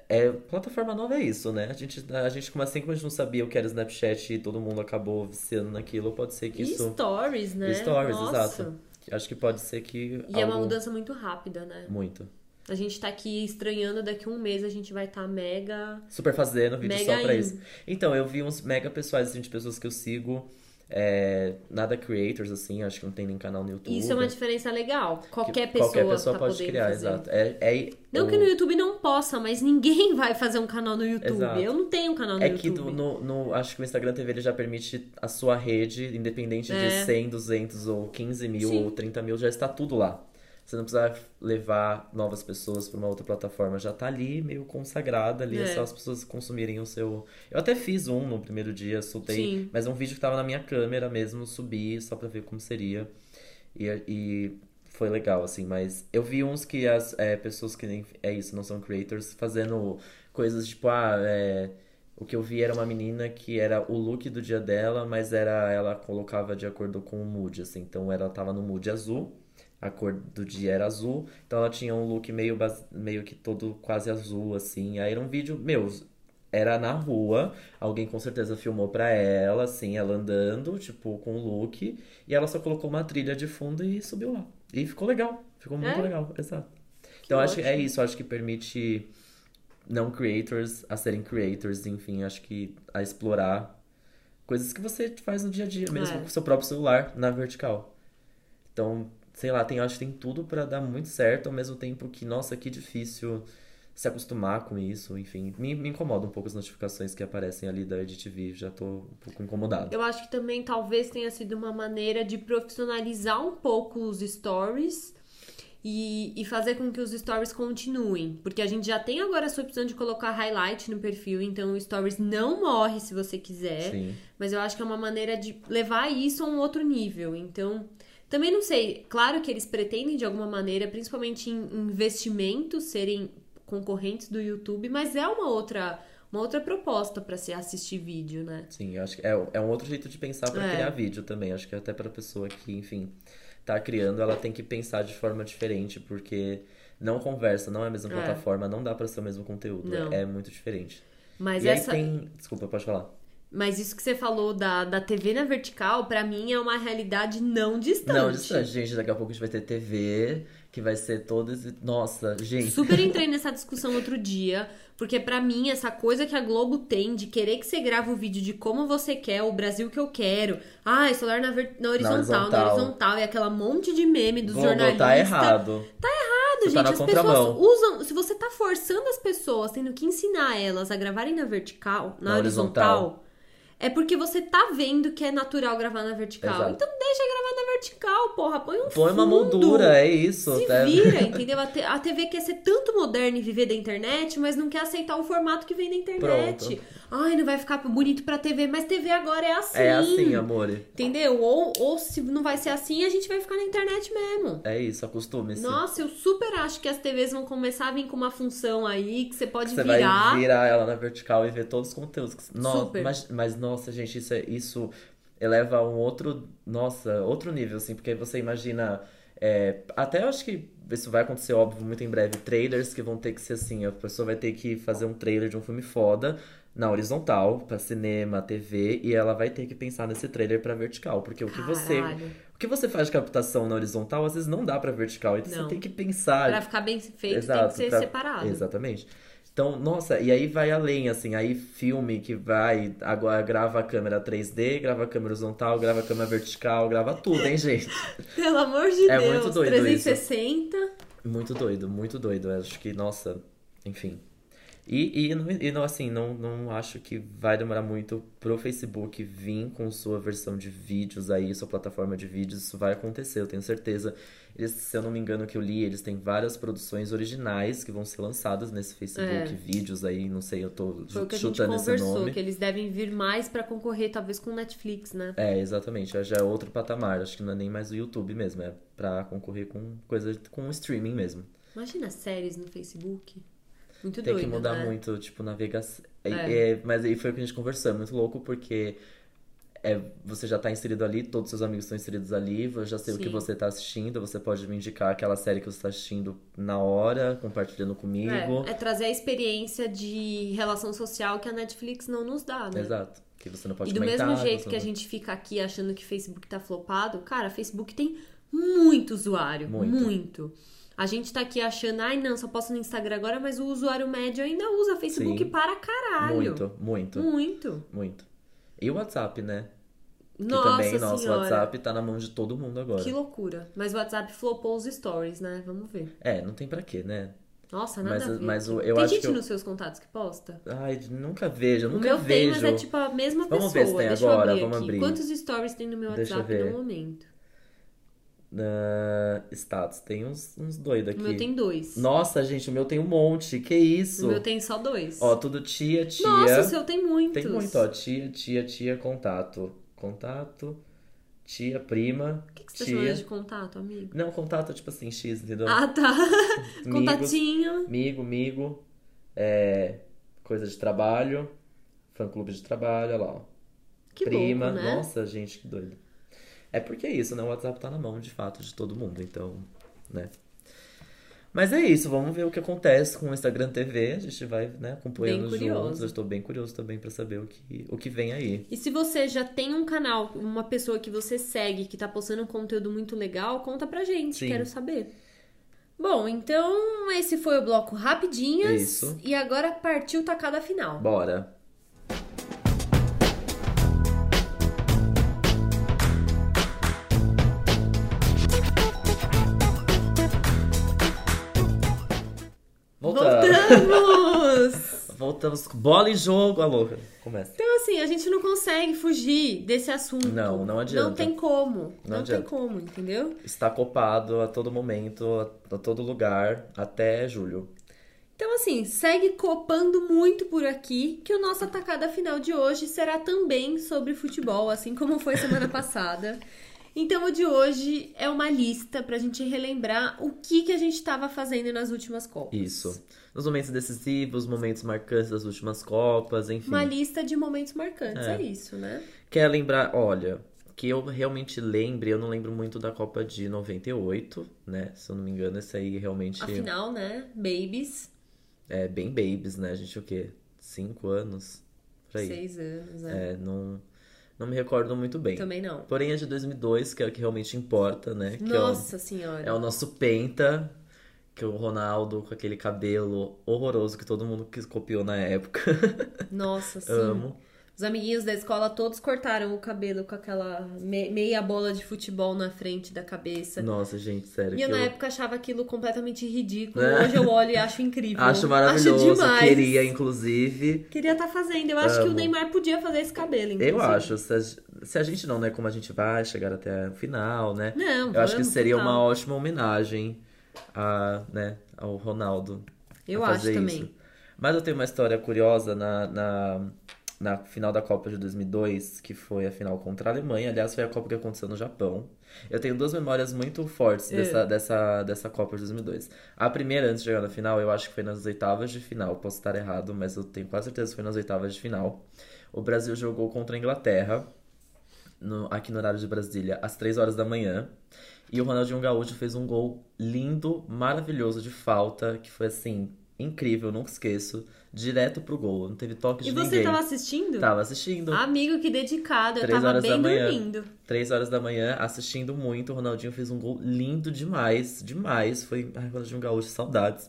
é, é, plataforma nova é isso, né? A gente, a gente, como assim como a gente não sabia o que era Snapchat e todo mundo acabou viciando naquilo, pode ser que e isso. Stories, né? E stories, Nossa. exato. Acho que pode ser que. E algo... é uma mudança muito rápida, né? Muito. A gente tá aqui estranhando, daqui a um mês a gente vai estar tá mega. Super fazendo vídeo só pra in. isso. Então, eu vi uns mega pessoais, assim, de pessoas que eu sigo é, nada creators, assim, acho que não tem nem canal no YouTube. Isso é uma diferença legal. Qualquer pessoa, qualquer pessoa tá pode criar, fazer. exato. É, é, não o... que no YouTube não possa, mas ninguém vai fazer um canal no YouTube. Exato. Eu não tenho um canal no é YouTube. É que no, no, acho que o Instagram TV ele já permite a sua rede, independente é. de 100, 200 ou 15 mil Sim. ou 30 mil, já está tudo lá. Você não precisa levar novas pessoas para uma outra plataforma. Já tá ali, meio consagrada ali. É. é. só as pessoas consumirem o seu. Eu até fiz um no primeiro dia, soltei. Sim. Mas um vídeo que tava na minha câmera mesmo, subi só pra ver como seria. E, e foi legal, assim. Mas eu vi uns que as é, pessoas que nem. É isso, não são creators, fazendo coisas tipo, ah, é. O que eu vi era uma menina que era o look do dia dela, mas era ela colocava de acordo com o mood, assim. Então ela tava no mood azul a cor do dia era azul, então ela tinha um look meio, meio que todo quase azul, assim. Aí era um vídeo, meu, era na rua, alguém com certeza filmou pra ela, assim, ela andando, tipo, com o look, e ela só colocou uma trilha de fundo e subiu lá. E ficou legal, ficou muito é? legal, exato. Que então, acho que é isso, acho que permite não creators a serem creators, enfim, acho que a explorar coisas que você faz no dia a dia, mesmo é. com o seu próprio celular, na vertical. Então, sei lá, tem, acho que tem tudo para dar muito certo, ao mesmo tempo que, nossa, que difícil se acostumar com isso, enfim. Me, me incomoda um pouco as notificações que aparecem ali da EdTV, já tô um pouco incomodado. Eu acho que também talvez tenha sido uma maneira de profissionalizar um pouco os stories e, e fazer com que os stories continuem. Porque a gente já tem agora essa opção de colocar highlight no perfil, então o stories não morre se você quiser. Sim. Mas eu acho que é uma maneira de levar isso a um outro nível. Então, também não sei, claro que eles pretendem de alguma maneira, principalmente em investimentos, serem concorrentes do YouTube, mas é uma outra uma outra proposta para se assistir vídeo, né? Sim, eu acho que é, é um outro jeito de pensar para é. criar vídeo também. Acho que até para pessoa que, enfim, tá criando, ela tem que pensar de forma diferente, porque não conversa, não é a mesma é. plataforma, não dá para ser o mesmo conteúdo, não. é muito diferente. Mas e essa... aí tem, desculpa, pode falar. Mas isso que você falou da, da TV na vertical, para mim é uma realidade não distante. Não distante, gente. Daqui a pouco a gente vai ter TV, que vai ser todas. Nossa, gente. Super entrei nessa discussão outro dia, porque para mim essa coisa que a Globo tem de querer que você grave o vídeo de como você quer, o Brasil que eu quero. Ah, celular na, ver... na, horizontal, na horizontal, na horizontal, e aquela monte de meme dos Globo, jornalistas. Tá errado. Tá errado, tá gente. Tá as pessoas usam. Se você tá forçando as pessoas, tendo que ensinar elas a gravarem na vertical, na, na horizontal, horizontal é porque você tá vendo que é natural gravar na vertical. Exato. Então deixa gravar na vertical, porra. Põe um Põe uma fundo. moldura, é isso. Se tá? vira, entendeu? A, te- a TV quer ser tanto moderna e viver da internet, mas não quer aceitar o formato que vem da internet. Pronto. Ai, não vai ficar bonito pra TV, mas TV agora é assim. É assim, amor. Entendeu? Ou, ou se não vai ser assim, a gente vai ficar na internet mesmo. É isso, acostume-se. Nossa, eu super acho que as TVs vão começar a vir com uma função aí que você pode Você virar. vai virar ela na vertical e ver todos os conteúdos. que- Nossa, Super. Mas, mas, nossa, gente, isso, é, isso eleva a um outro. Nossa, outro nível, assim, porque você imagina. é, até eu acho que isso vai acontecer, óbvio, muito em breve. Trailers que vão ter que ser assim: a pessoa vai ter que fazer um trailer de um filme foda na horizontal, pra cinema, TV, e ela vai ter que pensar nesse trailer pra vertical. Porque o que você. Caralho. O que você faz de captação na horizontal, às vezes não dá pra vertical. Então você tem que pensar. Pra ficar bem feito, Exato, tem que ser pra- separado. Exatamente. Então, nossa, e aí vai além, assim, aí filme que vai, agora grava a câmera 3D, grava a câmera horizontal, grava a câmera vertical, grava tudo, hein, gente? Pelo amor de É Deus. muito doido 360. Muito doido, muito doido. Eu acho que, nossa, enfim. E, e, não- e não, assim, não, não acho que vai demorar muito pro Facebook vir com sua versão de vídeos aí, sua plataforma de vídeos. Isso vai acontecer, eu tenho certeza. Eles, se eu não me engano que eu li, eles têm várias produções originais que vão ser lançadas nesse Facebook, É. vídeos aí, não sei, eu tô Foi o que a gente conversou, nome. que eles devem vir mais pra concorrer, talvez, com Netflix, né? É, exatamente. Já é outro patamar. Acho que não é nem mais o YouTube mesmo. É pra concorrer com coisa com streaming mesmo. Imagina séries no Facebook. Muito Tem doido, que mudar né? muito, tipo, navegação. É, É. é, mas aí foi o que a gente conversou. É muito louco porque é, você já tá inserido ali, todos os seus amigos estão inseridos ali, eu já sei o que Sim. você tá assistindo, você pode me indicar aquela série que você tá assistindo na hora, compartilhando comigo. É, é trazer a experiência de relação social que a Netflix não nos dá, né? Exato. Que você não pode E do comentar, mesmo jeito que a não- gente fica aqui achando que Facebook tá flopado, cara, Facebook tem muito usuário. Muito. Muito. A gente tá aqui achando, ai não, só posto no Instagram agora, mas o usuário médio ainda usa Facebook Sim. para caralho. Muito, muito, Muito. muito. E o WhatsApp, né? Que Nossa também, nosso senhora. WhatsApp tá na mão de todo mundo agora. Que loucura. Mas o WhatsApp flopou os stories, né? Vamos ver. É, não tem pra quê, né? Nossa, nada Mas- a ver. mas o- eu tem acho gente que eu- nos seus contatos que posta? Ai, nunca vejo, O nunca meu tem, vejo. mas é tipo a mesma Vamos pessoa. ver se tem Deixa agora, abrir vamos aqui. abrir. Quantos stories tem no meu WhatsApp no momento? Ah, status, tem uns, uns doidos O aqui. meu tem dois. Nossa, gente, o meu tem um monte. Que isso? O meu tem só dois. Ó, tudo tia, tia. Nossa, o seu tem muitos. Tem muito, ó. Tia, tia, tia, contato. Contato, tia, prima, O que, que você tá tia. chamando de contato, amigo? Não, contato, tipo assim, X, entendeu? Ah, tá. Contatinho. Amigo, amigo. É, coisa de trabalho. Fã clube de trabalho, olha lá, ó. Que prima. louco, né? Nossa, gente, que doido. É porque é isso, né? O WhatsApp tá na mão, de fato, de todo mundo, então, né? Mas é isso, vamos ver o que acontece com o Instagram TV. A gente vai, né, acompanhando curioso. juntos. Eu estou bem curioso também pra saber o que, o que vem aí. E se você já tem um canal, uma pessoa que você segue, que tá postando um conteúdo muito legal, conta pra gente, Sim. quero saber. Bom, então esse foi o bloco Rapidinhas. Isso. E agora partiu tacada final. Bora. Voltamos! Bola e jogo. Alô, começa. Então, assim, a gente não consegue fugir desse assunto. Não, não adianta. Não tem como. Não Não, tem como, entendeu? Está copado a todo momento, a, a todo lugar, até julho. Então, assim, segue copando muito por aqui, que o nosso atacada final de hoje será também sobre futebol, assim como foi semana passada. Então, o de hoje é uma lista pra gente relembrar o que, que a gente estava fazendo nas últimas Copas. Isso. Nos momentos decisivos, momentos marcantes das últimas Copas, enfim. Uma lista de momentos marcantes, é, É. isso, né? Quer lembrar, olha, que eu realmente lembre, eu não lembro muito da Copa de 98, né? Se eu não me engano, esse aí realmente Afinal, né? Babies, é bem babies, né? A gente o quê? Cinco anos? Por aí. seis anos, né? É, não, não me recordo muito bem. Também não. Porém, a de 2002, que é o que realmente importa, né? Que é o- Nossa senhora. É o nosso Penta, que é o Ronaldo com aquele cabelo horroroso que todo mundo copiou na época. Nossa, sim. Amo. Os amiguinhos da escola todos cortaram o cabelo com aquela me- meia bola de futebol na frente da cabeça. Nossa, gente, sério. E eu na eu época achava aquilo completamente ridículo. É. Hoje eu olho e acho incrível. acho maravilhoso. demais. Queria, inclusive. Queria estar fazendo. Eu acho que o. Neymar podia fazer esse cabelo, inclusive. Eu acho. se a- se a gente não, né, como a gente vai chegar até o final, né? Não, Eu acho que seria uma ótima homenagem a, né, ao Ronaldo. Eu acho fazer também. isso. Mas eu tenho uma história curiosa na, na, na final da Copa de 2002, que foi a final contra a Alemanha. Aliás, foi a Copa que aconteceu no Japão. Eu tenho duas memórias muito fortes É. dessa, dessa, dessa Copa de 2002. A primeira, antes de chegar na final, eu acho que foi nas oitavas de final. Posso estar errado, mas eu tenho quase certeza que foi nas oitavas de final. O Brasil jogou contra a Inglaterra, no- aqui no horário de Brasília, às 3 horas da manhã. E o Ronaldinho Gaúcho fez um gol lindo, maravilhoso de falta, que foi assim, incrível, nunca esqueço. Direto pro gol, não teve toque de E você ninguém. tava assistindo? Tava assistindo. Amigo, que dedicado. Eu Três tava horas da bem manhã. dormindo. Três horas da manhã, assistindo muito. O Ronaldinho fez um gol lindo demais, demais. Foi ai, Ronaldinho Gaúcho, saudades.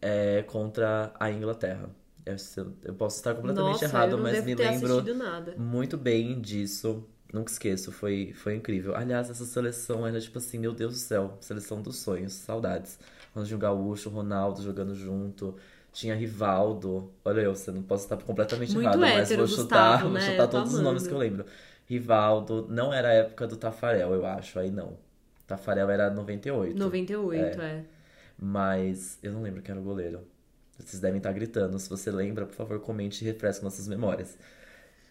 é, contra a Inglaterra. Eu, eu posso estar completamente Nossa, errado, mas me lembro muito bem disso. Nunca esqueço, foi, foi incrível. Aliás, essa seleção era tipo assim, meu Deus do céu, seleção dos sonhos, saudades. Ronaldinho Gaúcho, Ronaldo jogando junto. Tinha Rivaldo. Olha eu, você não posso estar completamente Muito errado, mas hétero, vou chutar, Gustavo, vou né? chutar Eu todos os nomes que eu lembro. Rivaldo, não era a época do Tafarel, eu acho, aí não. Tafarel era 98. 98, é. Mas eu não lembro quem era o goleiro. Vocês devem estar gritando. Se você lembra, por favor, comente e refresque nossas memórias.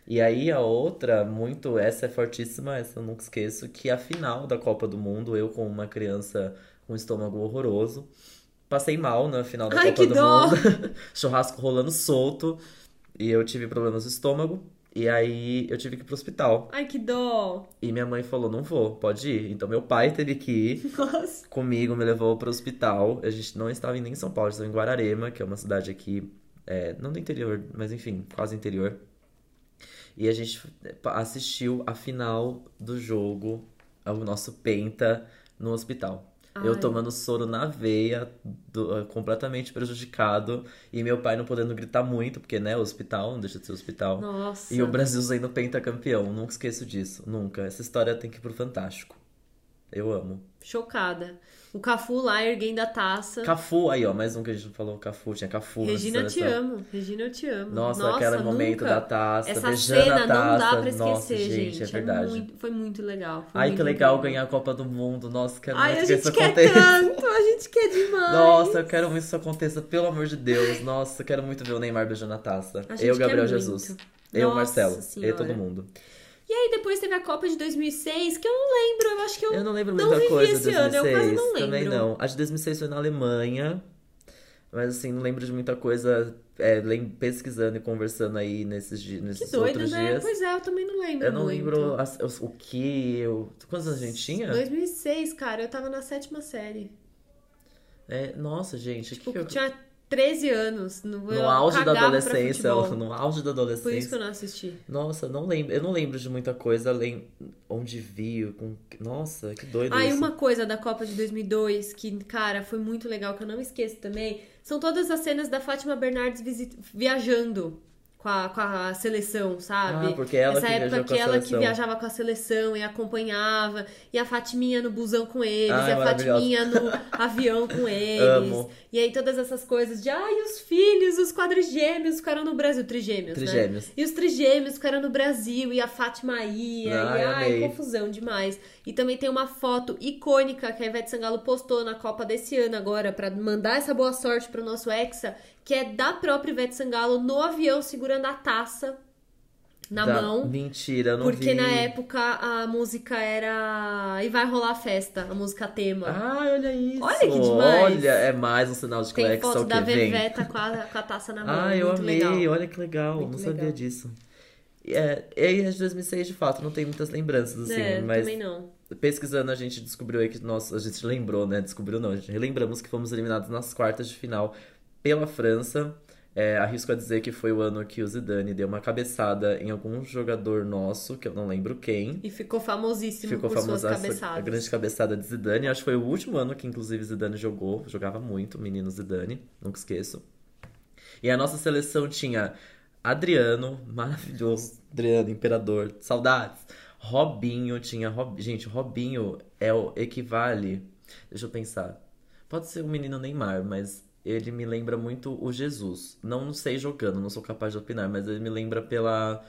E aí a outra, muito, essa é fortíssima, essa eu nunca esqueço, que a final da Copa do Mundo, eu com uma criança com um estômago horroroso, passei mal na final da Ai, Copa que do dó! Mundo, churrasco rolando solto, e eu tive problemas no estômago, e aí eu tive que ir pro hospital. Ai, que dó. E minha mãe falou, não vou, pode ir. Então meu pai teve que ir, Nossa. comigo, me levou pro hospital. A gente não estava nem em São Paulo, estava em Guararema, que é uma cidade aqui, é, não do interior, mas enfim, quase interior. E a gente assistiu a final do jogo, ao nosso Penta, no hospital. Eu tomando soro na veia, do- completamente prejudicado, e meu pai não podendo gritar muito, porque, né, hospital, não deixa de ser hospital. Nossa. E o Brasil sendo pentacampeão, nunca esqueço disso, nunca. Essa história tem que ir pro Fantástico. Eu amo. Chocada. O Cafu lá erguendo a taça. Cafu, aí ó, mais um que a gente não falou, Cafu, tinha Cafu na Regina, eu te amo. Regina, eu te amo. Nossa, aquele momento da taça, Essa beijando cena a taça. não dá pra esquecer, Nossa, gente. é verdade. muito- foi muito legal. foi Ai, muito que legal ganhar a Copa do Mundo. Nossa, quero Ai, muito a que gente isso quer aconteça. tanto, a gente quer demais. Nossa, eu quero muito que isso aconteça, pelo amor de Deus. Nossa, eu quero muito ver o Neymar beijando a taça. A gente Eu, quer Gabriel muito. Jesus. Eu, Nossa Marcelo. Senhora. E todo mundo. E aí depois teve a Copa de 2006, que eu não lembro, eu acho que eu, Eu não lembro não muita coisa esse de ano, eu 2006. quase não lembro. Também não. A de 2006 foi na Alemanha. Mas assim, não lembro de muita coisa é, pesquisando e conversando aí nesses, di- Que nesses doido, outros né? dias. Pois é, eu também não lembro Eu não muito. lembro os- o que eu. Quantos anos a gente tinha? 2006, cara, eu tava na sétima série. É, nossa, gente, Tipo, que que eu- tinha 13 anos. No, no auge da adolescência, no auge da Por isso adolescência. que eu não assisti. Nossa, não lembro, eu não lembro de muita coisa além onde vi, com... nossa, que doido Ah, e uma coisa da Copa de 2002 que, cara, foi muito legal, que eu não esqueço também, são todas as cenas da Fátima Bernardes viajando com a, com a seleção, sabe? Ah, porque ela Essa que época que ela que viajava com a seleção e acompanhava, e a Fatiminha no busão com eles, Ai, e a. Fatiminha no avião com eles. Amo. E aí todas essas coisas de, ai, os filhos, os quadrigêmeos ficaram no Brasil, trigêmeos, né? Trigêmeos. E os trigêmeos ficaram no Brasil, e a Fátima ia, Ai, e ai, amei. confusão demais. E também tem uma foto icônica que a Ivete Sangalo postou na Copa desse ano agora, pra mandar essa boa sorte pro nosso Hexa, que é da própria Ivete Sangalo no avião segurando a taça na Da- mão. Mentira, não Porque vi. na época a música era E Vai Rolar Festa, a música tema. Ai, olha isso. Olha que demais. Olha, é mais um sinal de tem Hexa foto da. Veveta com a, com a taça na mão. Ah, eu muito amei, legal. olha que legal, Muito não sabia legal. disso. E É, e a de 2006, de fato, não tem muitas lembranças, assim, é, mas também não. pesquisando a gente descobriu aí que nós, a gente lembrou, né? Descobriu não, a gente relembramos que fomos eliminados nas quartas de final pela França. É, arrisco a dizer que foi o ano que o Zidane deu uma cabeçada em algum jogador nosso, que eu não lembro quem. E ficou famosíssimo Ficou por suas cabeçadas. a grande cabeçada de Zidane. Acho que foi o último ano que, inclusive, Zidane jogou. Jogava muito, menino Zidane, nunca esqueço. E a nossa seleção tinha Adriano, maravilhoso. Adriano, imperador, saudades. Robinho, tinha. Rob... Gente, Robinho é o equivale. Deixa eu pensar. Pode ser o menino Neymar, mas ele me lembra muito o Jesus. Não sei jogando, não sou capaz de opinar, mas ele me lembra pela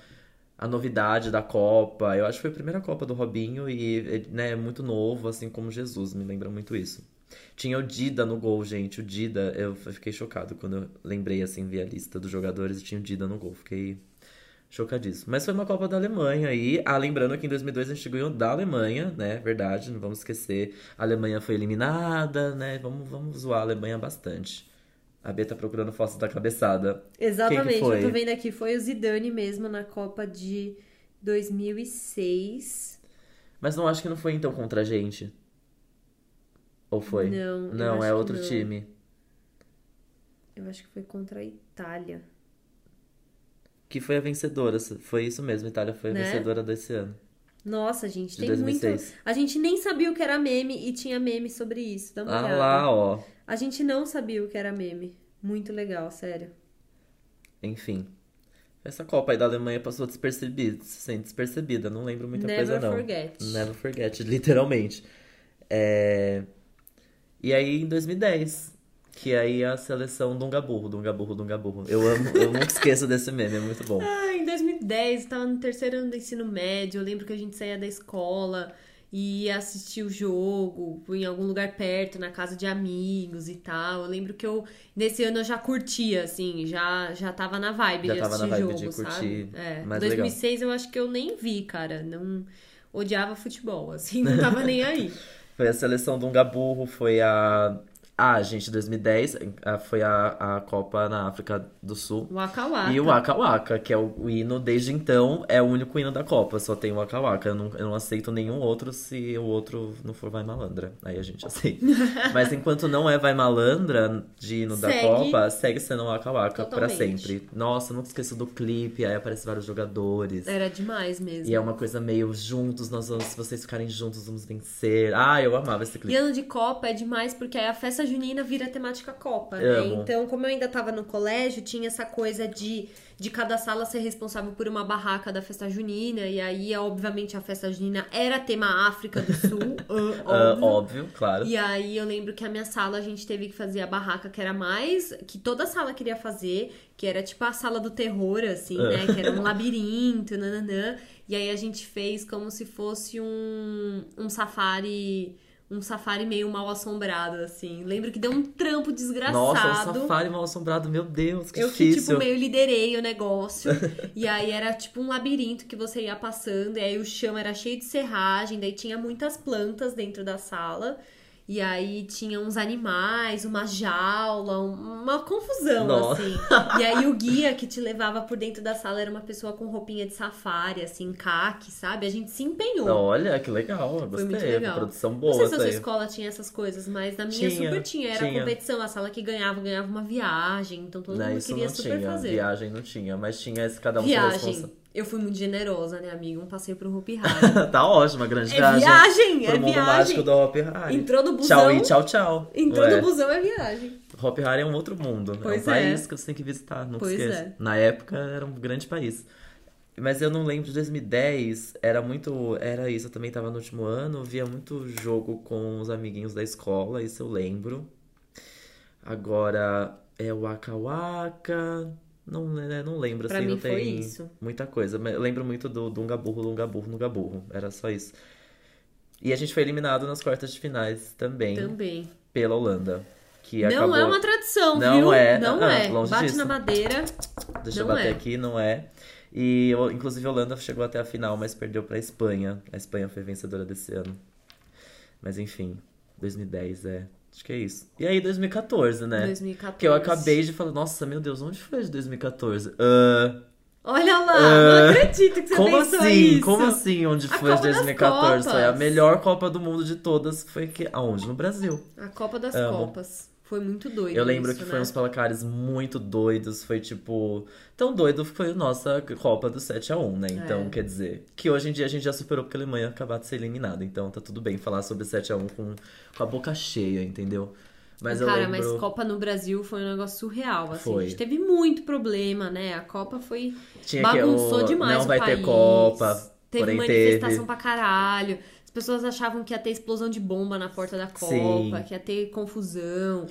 a novidade da Copa. Eu acho que foi a primeira Copa do Robinho e né, é muito novo, assim como Jesus, me lembra muito isso. Tinha o Dida no gol, gente. O Dida, eu fiquei chocado quando eu lembrei, assim, vi a lista dos jogadores e tinha o Dida no gol. Fiquei chocadíssimo. Mas foi uma Copa da Alemanha aí. Ah, lembrando que em 2002 a gente ganhou da Alemanha, né? Verdade, não vamos esquecer. A Alemanha foi eliminada, né? Vamos, vamos zoar a Alemanha bastante. A B tá procurando fotos da cabeçada. Exatamente, eu tô vendo aqui. Foi o Zidane mesmo na Copa de 2006. Mas não acho que não foi então contra a gente. Ou foi? Não, Não, é outro não. time. Eu acho que foi contra a Itália. Que foi a vencedora. Foi isso mesmo, a Itália foi a Né? vencedora desse ano. Nossa, gente, tem 2006. muito. A gente nem sabia o que era meme e tinha meme sobre isso. Dá uma Ah olhada. lá, ó. A gente não sabia o que era meme. Muito legal, sério. Enfim. Essa Copa aí da Alemanha passou despercebida, sem despercebida, não lembro muita Never coisa não. forget. Never forget, literalmente. É... E aí em 2010, que aí a seleção Dunga Burro, Dunga Burro, Dunga Burro. Eu amo, eu nunca esqueço desse meme, é muito bom. Ah, em 2010, eu tava no terceiro ano do ensino médio. Eu lembro que a gente saía da escola e ia assistir o jogo em algum lugar perto, na casa de amigos e tal. Eu lembro que eu, nesse ano, eu já curtia, assim, já, já tava na vibe Já de tava na assistir vibe jogo, de sabe? curtir É. mais 2006 eu acho que eu nem vi, cara. Não odiava futebol, assim, não tava nem aí. Foi a seleção Dunga Burro, foi a... Ah, gente, 2010 ah, foi a, a Copa na África do Sul. Waka Waka. E o Waka Waka, que é o, o hino, desde então, é o único hino da Copa. Só tem o Waka Waka. Eu não, eu não aceito nenhum outro se o outro não for Vai Malandra. Aí a gente aceita. Mas enquanto não é Vai Malandra, de hino da Segue. Copa, segue sendo o Waka Waka pra sempre. Nossa, nunca esqueço do clipe. Aí aparecem vários jogadores. Era demais mesmo. E é uma coisa meio juntos, nós vamos, se vocês ficarem juntos, vamos vencer. Ah, eu amava esse E clipe. ano de Copa é demais porque aí a festa junina vira temática Copa, né? Então, como eu ainda tava no colégio, tinha essa coisa de, de cada sala ser responsável por uma barraca da festa junina. E aí, obviamente, a festa junina era tema África do Sul, Ah, óbvio. óbvio, claro. E aí eu lembro que a minha sala a gente teve que fazer a barraca que era mais. que toda sala queria fazer, que era tipo a sala do terror, assim, né? Que era um labirinto, nananã. E aí a gente fez como se fosse um, um safari. Um safari meio mal assombrado, assim. Lembro que deu um trampo desgraçado. Nossa, um safari mal assombrado, meu Deus, que Eu que, difícil. tipo, meio liderei o negócio. e aí era tipo um labirinto que você ia passando. E aí o chão era cheio de serragem. Daí tinha muitas plantas dentro da sala. E aí tinha uns animais, uma jaula, um- uma confusão, Nossa. assim. E aí o guia que te levava por dentro da sala era uma pessoa com roupinha de safari, assim, caque, sabe? A gente se empenhou. Olha, que legal, eu Foi gostei. muito legal. Produção Não boa sei se a sua aí. escola tinha essas coisas, mas na minha Tinha, super tinha. Era tinha. competição, a sala que ganhava, ganhava uma viagem. Então todo Não, mundo isso queria não super tinha. fazer. Viagem não tinha, mas tinha esse cada um Viagem. responsa- Eu fui muito generosa, né, amiga? Um passeio pro Hopi Hari. tá ótimo, a grande É viagem. viagem, pro é mundo viagem. mágico do Hop Hari. Entrou no Tchau busão. e tchau, tchau. Entrou Ué, no busão é viagem. Hop Hari é um outro mundo. Pois é um é. país que você tem que visitar, não Pois esqueça. é. Na época era um grande país. Mas eu não lembro de 2010, era muito. Era isso, eu também tava no último ano, via muito jogo com os amiguinhos da escola, isso eu lembro. Agora é o Waka Waka. Não, né, não lembro, Pra assim, mim não foi tem isso. muita coisa. Eu lembro muito do Dunga Burro, Dunga Burro, Dunga Burro. Era só isso. E a gente foi eliminado nas quartas de finais também, Também. pela Holanda. Que Não acabou... é uma tradição, Não viu? é. Não Ah, é. longe Bate disso. na madeira. Deixa eu Não bater é. aqui, não é. E inclusive a Holanda chegou até a final, mas perdeu pra Espanha. A Espanha foi vencedora desse ano. Mas enfim, 2010 é. Acho que é isso. E aí 2014, né? 2014. Que eu acabei de falar, nossa, meu Deus, onde foi de 2014? Ah, Olha lá, Ah, não acredito que você como pensou assim? isso. Como assim? Onde A foi de Copa das 2014? Foi a melhor Copa do Mundo de todas. Foi que aonde? No Brasil. A Copa das Amo. Copas. Foi muito doido Eu lembro isso, que foi né? uns placares muito doidos. Foi tipo. Tão doido que foi a nossa Copa do 7x1, né? Então, É. quer dizer. Que hoje em dia a gente já superou porque a Alemanha acabar de ser eliminada. Então tá tudo bem falar sobre 7x1 com, com a boca cheia, entendeu? Mas Cara, eu lembro. mas Copa no Brasil foi um negócio surreal, assim. Foi. A gente teve muito problema, né? A Copa foi... Tinha que bagunçou o- demais Não o vai país. ter Copa. Teve manifestação teve. pra caralho. As pessoas achavam que ia ter explosão de bomba na porta da Copa, Sim. que ia ter confusão.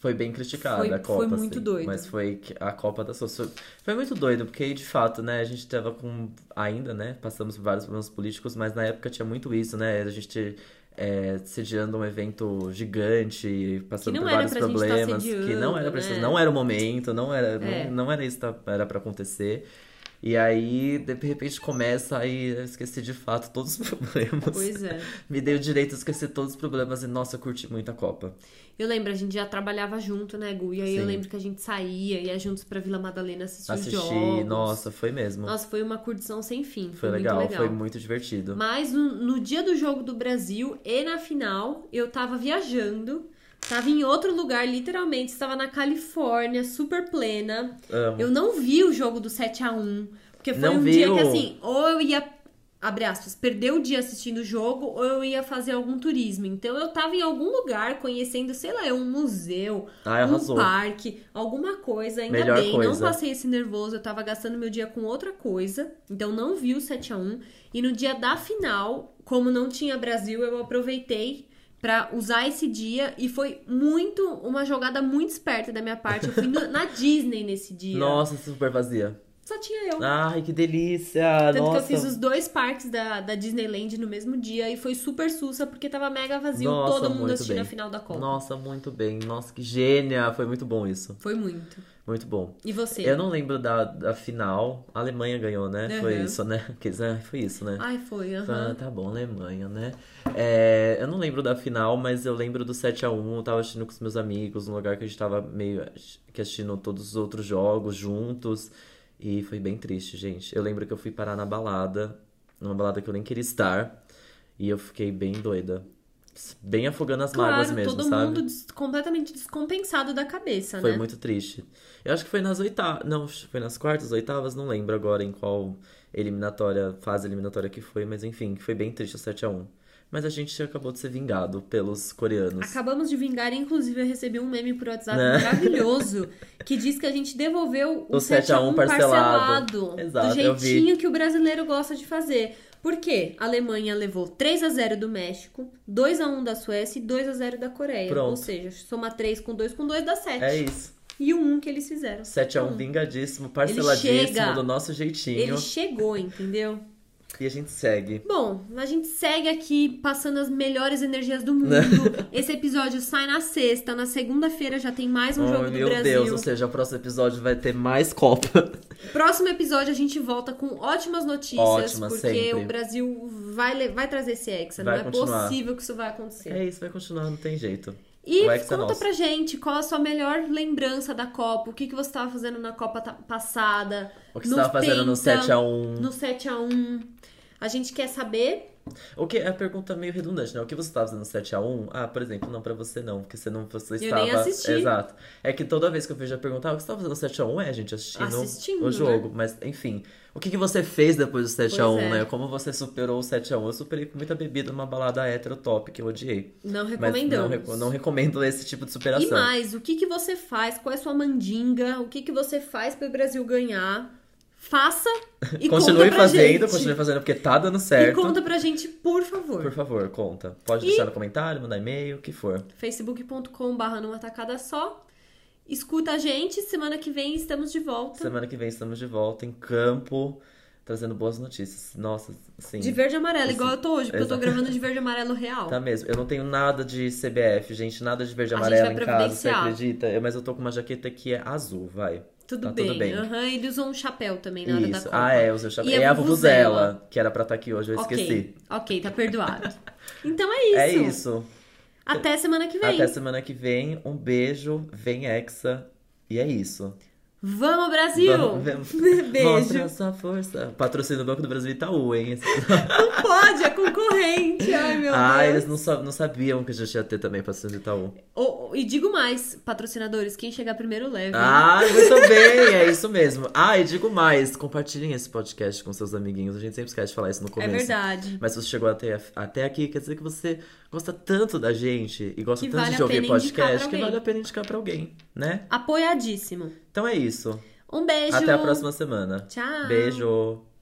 Foi bem criticada Foi- a Copa. foi muito assim, doido. Mas foi a Copa da SOS. Foi, muito doido, porque de fato, né, a gente tava com. Ainda, né? Passamos por vários problemas políticos, mas na época tinha muito isso, né? A gente. É, sediando um evento gigante, passando por vários tá problemas, que não era pra isso, né? não era o momento, não era, É. não, não era isso que era pra acontecer. E aí, de repente, começa aí eu esqueci de fato todos os problemas. Pois é. Me dei o direito de esquecer todos os problemas e, nossa, eu curti muito a Copa. Eu lembro, a gente já trabalhava junto, né, Gu? E aí eu Sim. lembro que a gente saía, ia juntos pra Vila Madalena assistir os Assisti, jogos. nossa, foi mesmo. Nossa, foi uma curtição sem fim. Foi, foi legal, muito legal. foi muito divertido. Mas no, no dia do jogo do Brasil e na final, eu tava viajando. Tava em outro lugar, literalmente. Estava na Califórnia, super plena. Amo. Eu não vi o jogo do 7 a 1 Porque foi Não um dia viu? que, assim, ou eu ia, abre aspas, perder o dia assistindo o jogo, ou eu ia fazer algum turismo. Então eu tava em algum lugar conhecendo, sei lá, um museu, Ai, um arrasou. parque, alguma coisa. Ainda Melhor bem, não coisa. passei esse nervoso, eu tava gastando meu dia com outra coisa. Então não vi o 7 a 1 E no dia da final, como não tinha Brasil, eu aproveitei pra usar esse dia e foi muito uma jogada muito esperta da minha parte. Eu fui no- na Disney nesse dia. Nossa, super vazia. Só tinha eu. Ai, que delícia! Tanto nossa. que eu fiz os dois parques da, da Disneyland no mesmo dia e foi super sussa porque tava mega vazio, Nossa, todo mundo assistindo bem. a final da Copa. Nossa, muito bem. Nossa, que gênia! Foi muito bom isso. Foi muito. Muito bom. E você? Eu não lembro da, da final. A Alemanha ganhou, né? Foi Aham. isso, né? Quer dizer, foi isso, né? Ai, foi, Ah, aham. tá bom, Alemanha, né? É, eu não lembro da final, mas eu lembro do 7x1. Eu tava assistindo com os meus amigos, num lugar que a gente tava meio que assistindo todos os outros jogos juntos. E foi bem triste, gente. Eu lembro que eu fui parar na balada, numa balada que eu nem queria estar. E eu fiquei bem doida. Bem afogando as mágoas Claro, mesmo, todo sabe? mundo des- completamente descompensado da cabeça, Foi né? muito triste. Eu acho que foi nas oitavas. Não, foi nas quartas, oitavas, não lembro agora em qual eliminatória, fase eliminatória que foi, mas enfim, foi bem triste o 7x1. Mas a gente acabou de ser vingado pelos coreanos. Acabamos de vingar, e inclusive eu recebi um meme por WhatsApp Né? maravilhoso que diz que a gente devolveu o, O 7 a 1 parcelado. Exato, do jeitinho que o brasileiro gosta de fazer. Por quê? A Alemanha levou 3 a 0 do México, 2 a 1 da Suécia e 2 a 0 da Coreia. Pronto. Ou seja, soma 3 com 2 com 2 dá 7. É isso. E o 1 que eles fizeram. 7x1 Hum. vingadíssimo, parceladíssimo, do nosso jeitinho. Ele chegou, entendeu? E a gente segue. Bom, a gente segue aqui passando as melhores energias do mundo. Esse episódio sai na sexta, na segunda-feira já tem mais um oh, jogo do meu Brasil. Deus, ou seja, o próximo episódio vai ter mais Copa. Próximo episódio a gente volta com ótimas notícias, Ótimas, porque sempre. o Brasil vai, vai trazer esse Hexa. Vai não é continuar. possível que isso vai acontecer. É isso, vai continuar, não tem jeito. E é conta pra gente qual a sua melhor lembrança da Copa, o que, que você estava fazendo na Copa passada. O que você tava fazendo no Penta, 7x1. No 7x1. A gente quer saber. O que é a pergunta meio redundante, né? O que você estava fazendo no 7x1? Ah, por exemplo, não pra você não, porque você não você Eu estava. nem assisti. Exato. É que toda vez que eu vejo a pergunta, ah, o que você estava fazendo no 7x1 é, gente, assistindo, Assistindo, o jogo. Mas, enfim. O que, que você fez depois do 7x1, Pois é. né? Como você superou o 7x1? Eu superei com muita bebida numa balada hétero top que eu odiei. Não Mas não, não recomendo esse tipo de superação. E mais, o que, que você faz? Qual é a sua mandinga? O que, que você faz para o Brasil ganhar? Faça e continue conta pra fazendo, gente. continue fazendo porque tá dando E certo. conta pra gente, por favor. Por favor, conta. Pode E- deixar no comentário, mandar e-mail, o que for. facebook.com barra numa tacada só. Escuta a gente, semana que vem estamos de volta. Semana que vem estamos de volta em campo, trazendo boas notícias. Nossa, sim. De verde e amarelo, Esse- igual eu tô hoje, porque eu tô Exato. gravando de verde e amarelo real. Tá mesmo. Eu não tenho nada de CBF, gente. Nada de verde e A gente amarelo vai em casa, você acredita? Eu- Mas eu tô com uma jaqueta que é azul, vai. Tudo, tá bem. tudo bem. Aham, ele usou um chapéu também na hora da. Copa. Ah, é, o chapéu. E a É a vuvuzela. Vuvuzela, que era pra estar aqui hoje, eu Ok, esqueci. ok, tá perdoado. Então é isso. É isso. Até semana que vem. Até semana que vem. Um beijo, vem Hexa. E é isso. Vamos, Brasil! Vamos- vamos- Beijo. Mostra sua força. Patrocínio do Banco do Brasil Itaú, hein? Não pode, é concorrente. Ai, meu ah, Deus. eles não, não sabiam que a gente ia ter também patrocínio do Itaú. Oh, e digo mais, patrocinadores, quem chegar primeiro leva. Ah, muito bem, é isso mesmo. Ah, e digo mais, compartilhem esse podcast com seus amiguinhos. A gente sempre esquece de falar isso no é começo. verdade. Mas se você chegou até, até aqui, quer dizer que você gosta tanto da gente e gosta Que tanto vale de ouvir podcast que vale a pena indicar pra alguém, né? Apoiadíssimo. Então é isso. Um beijo. Até a próxima semana. Tchau. Beijo.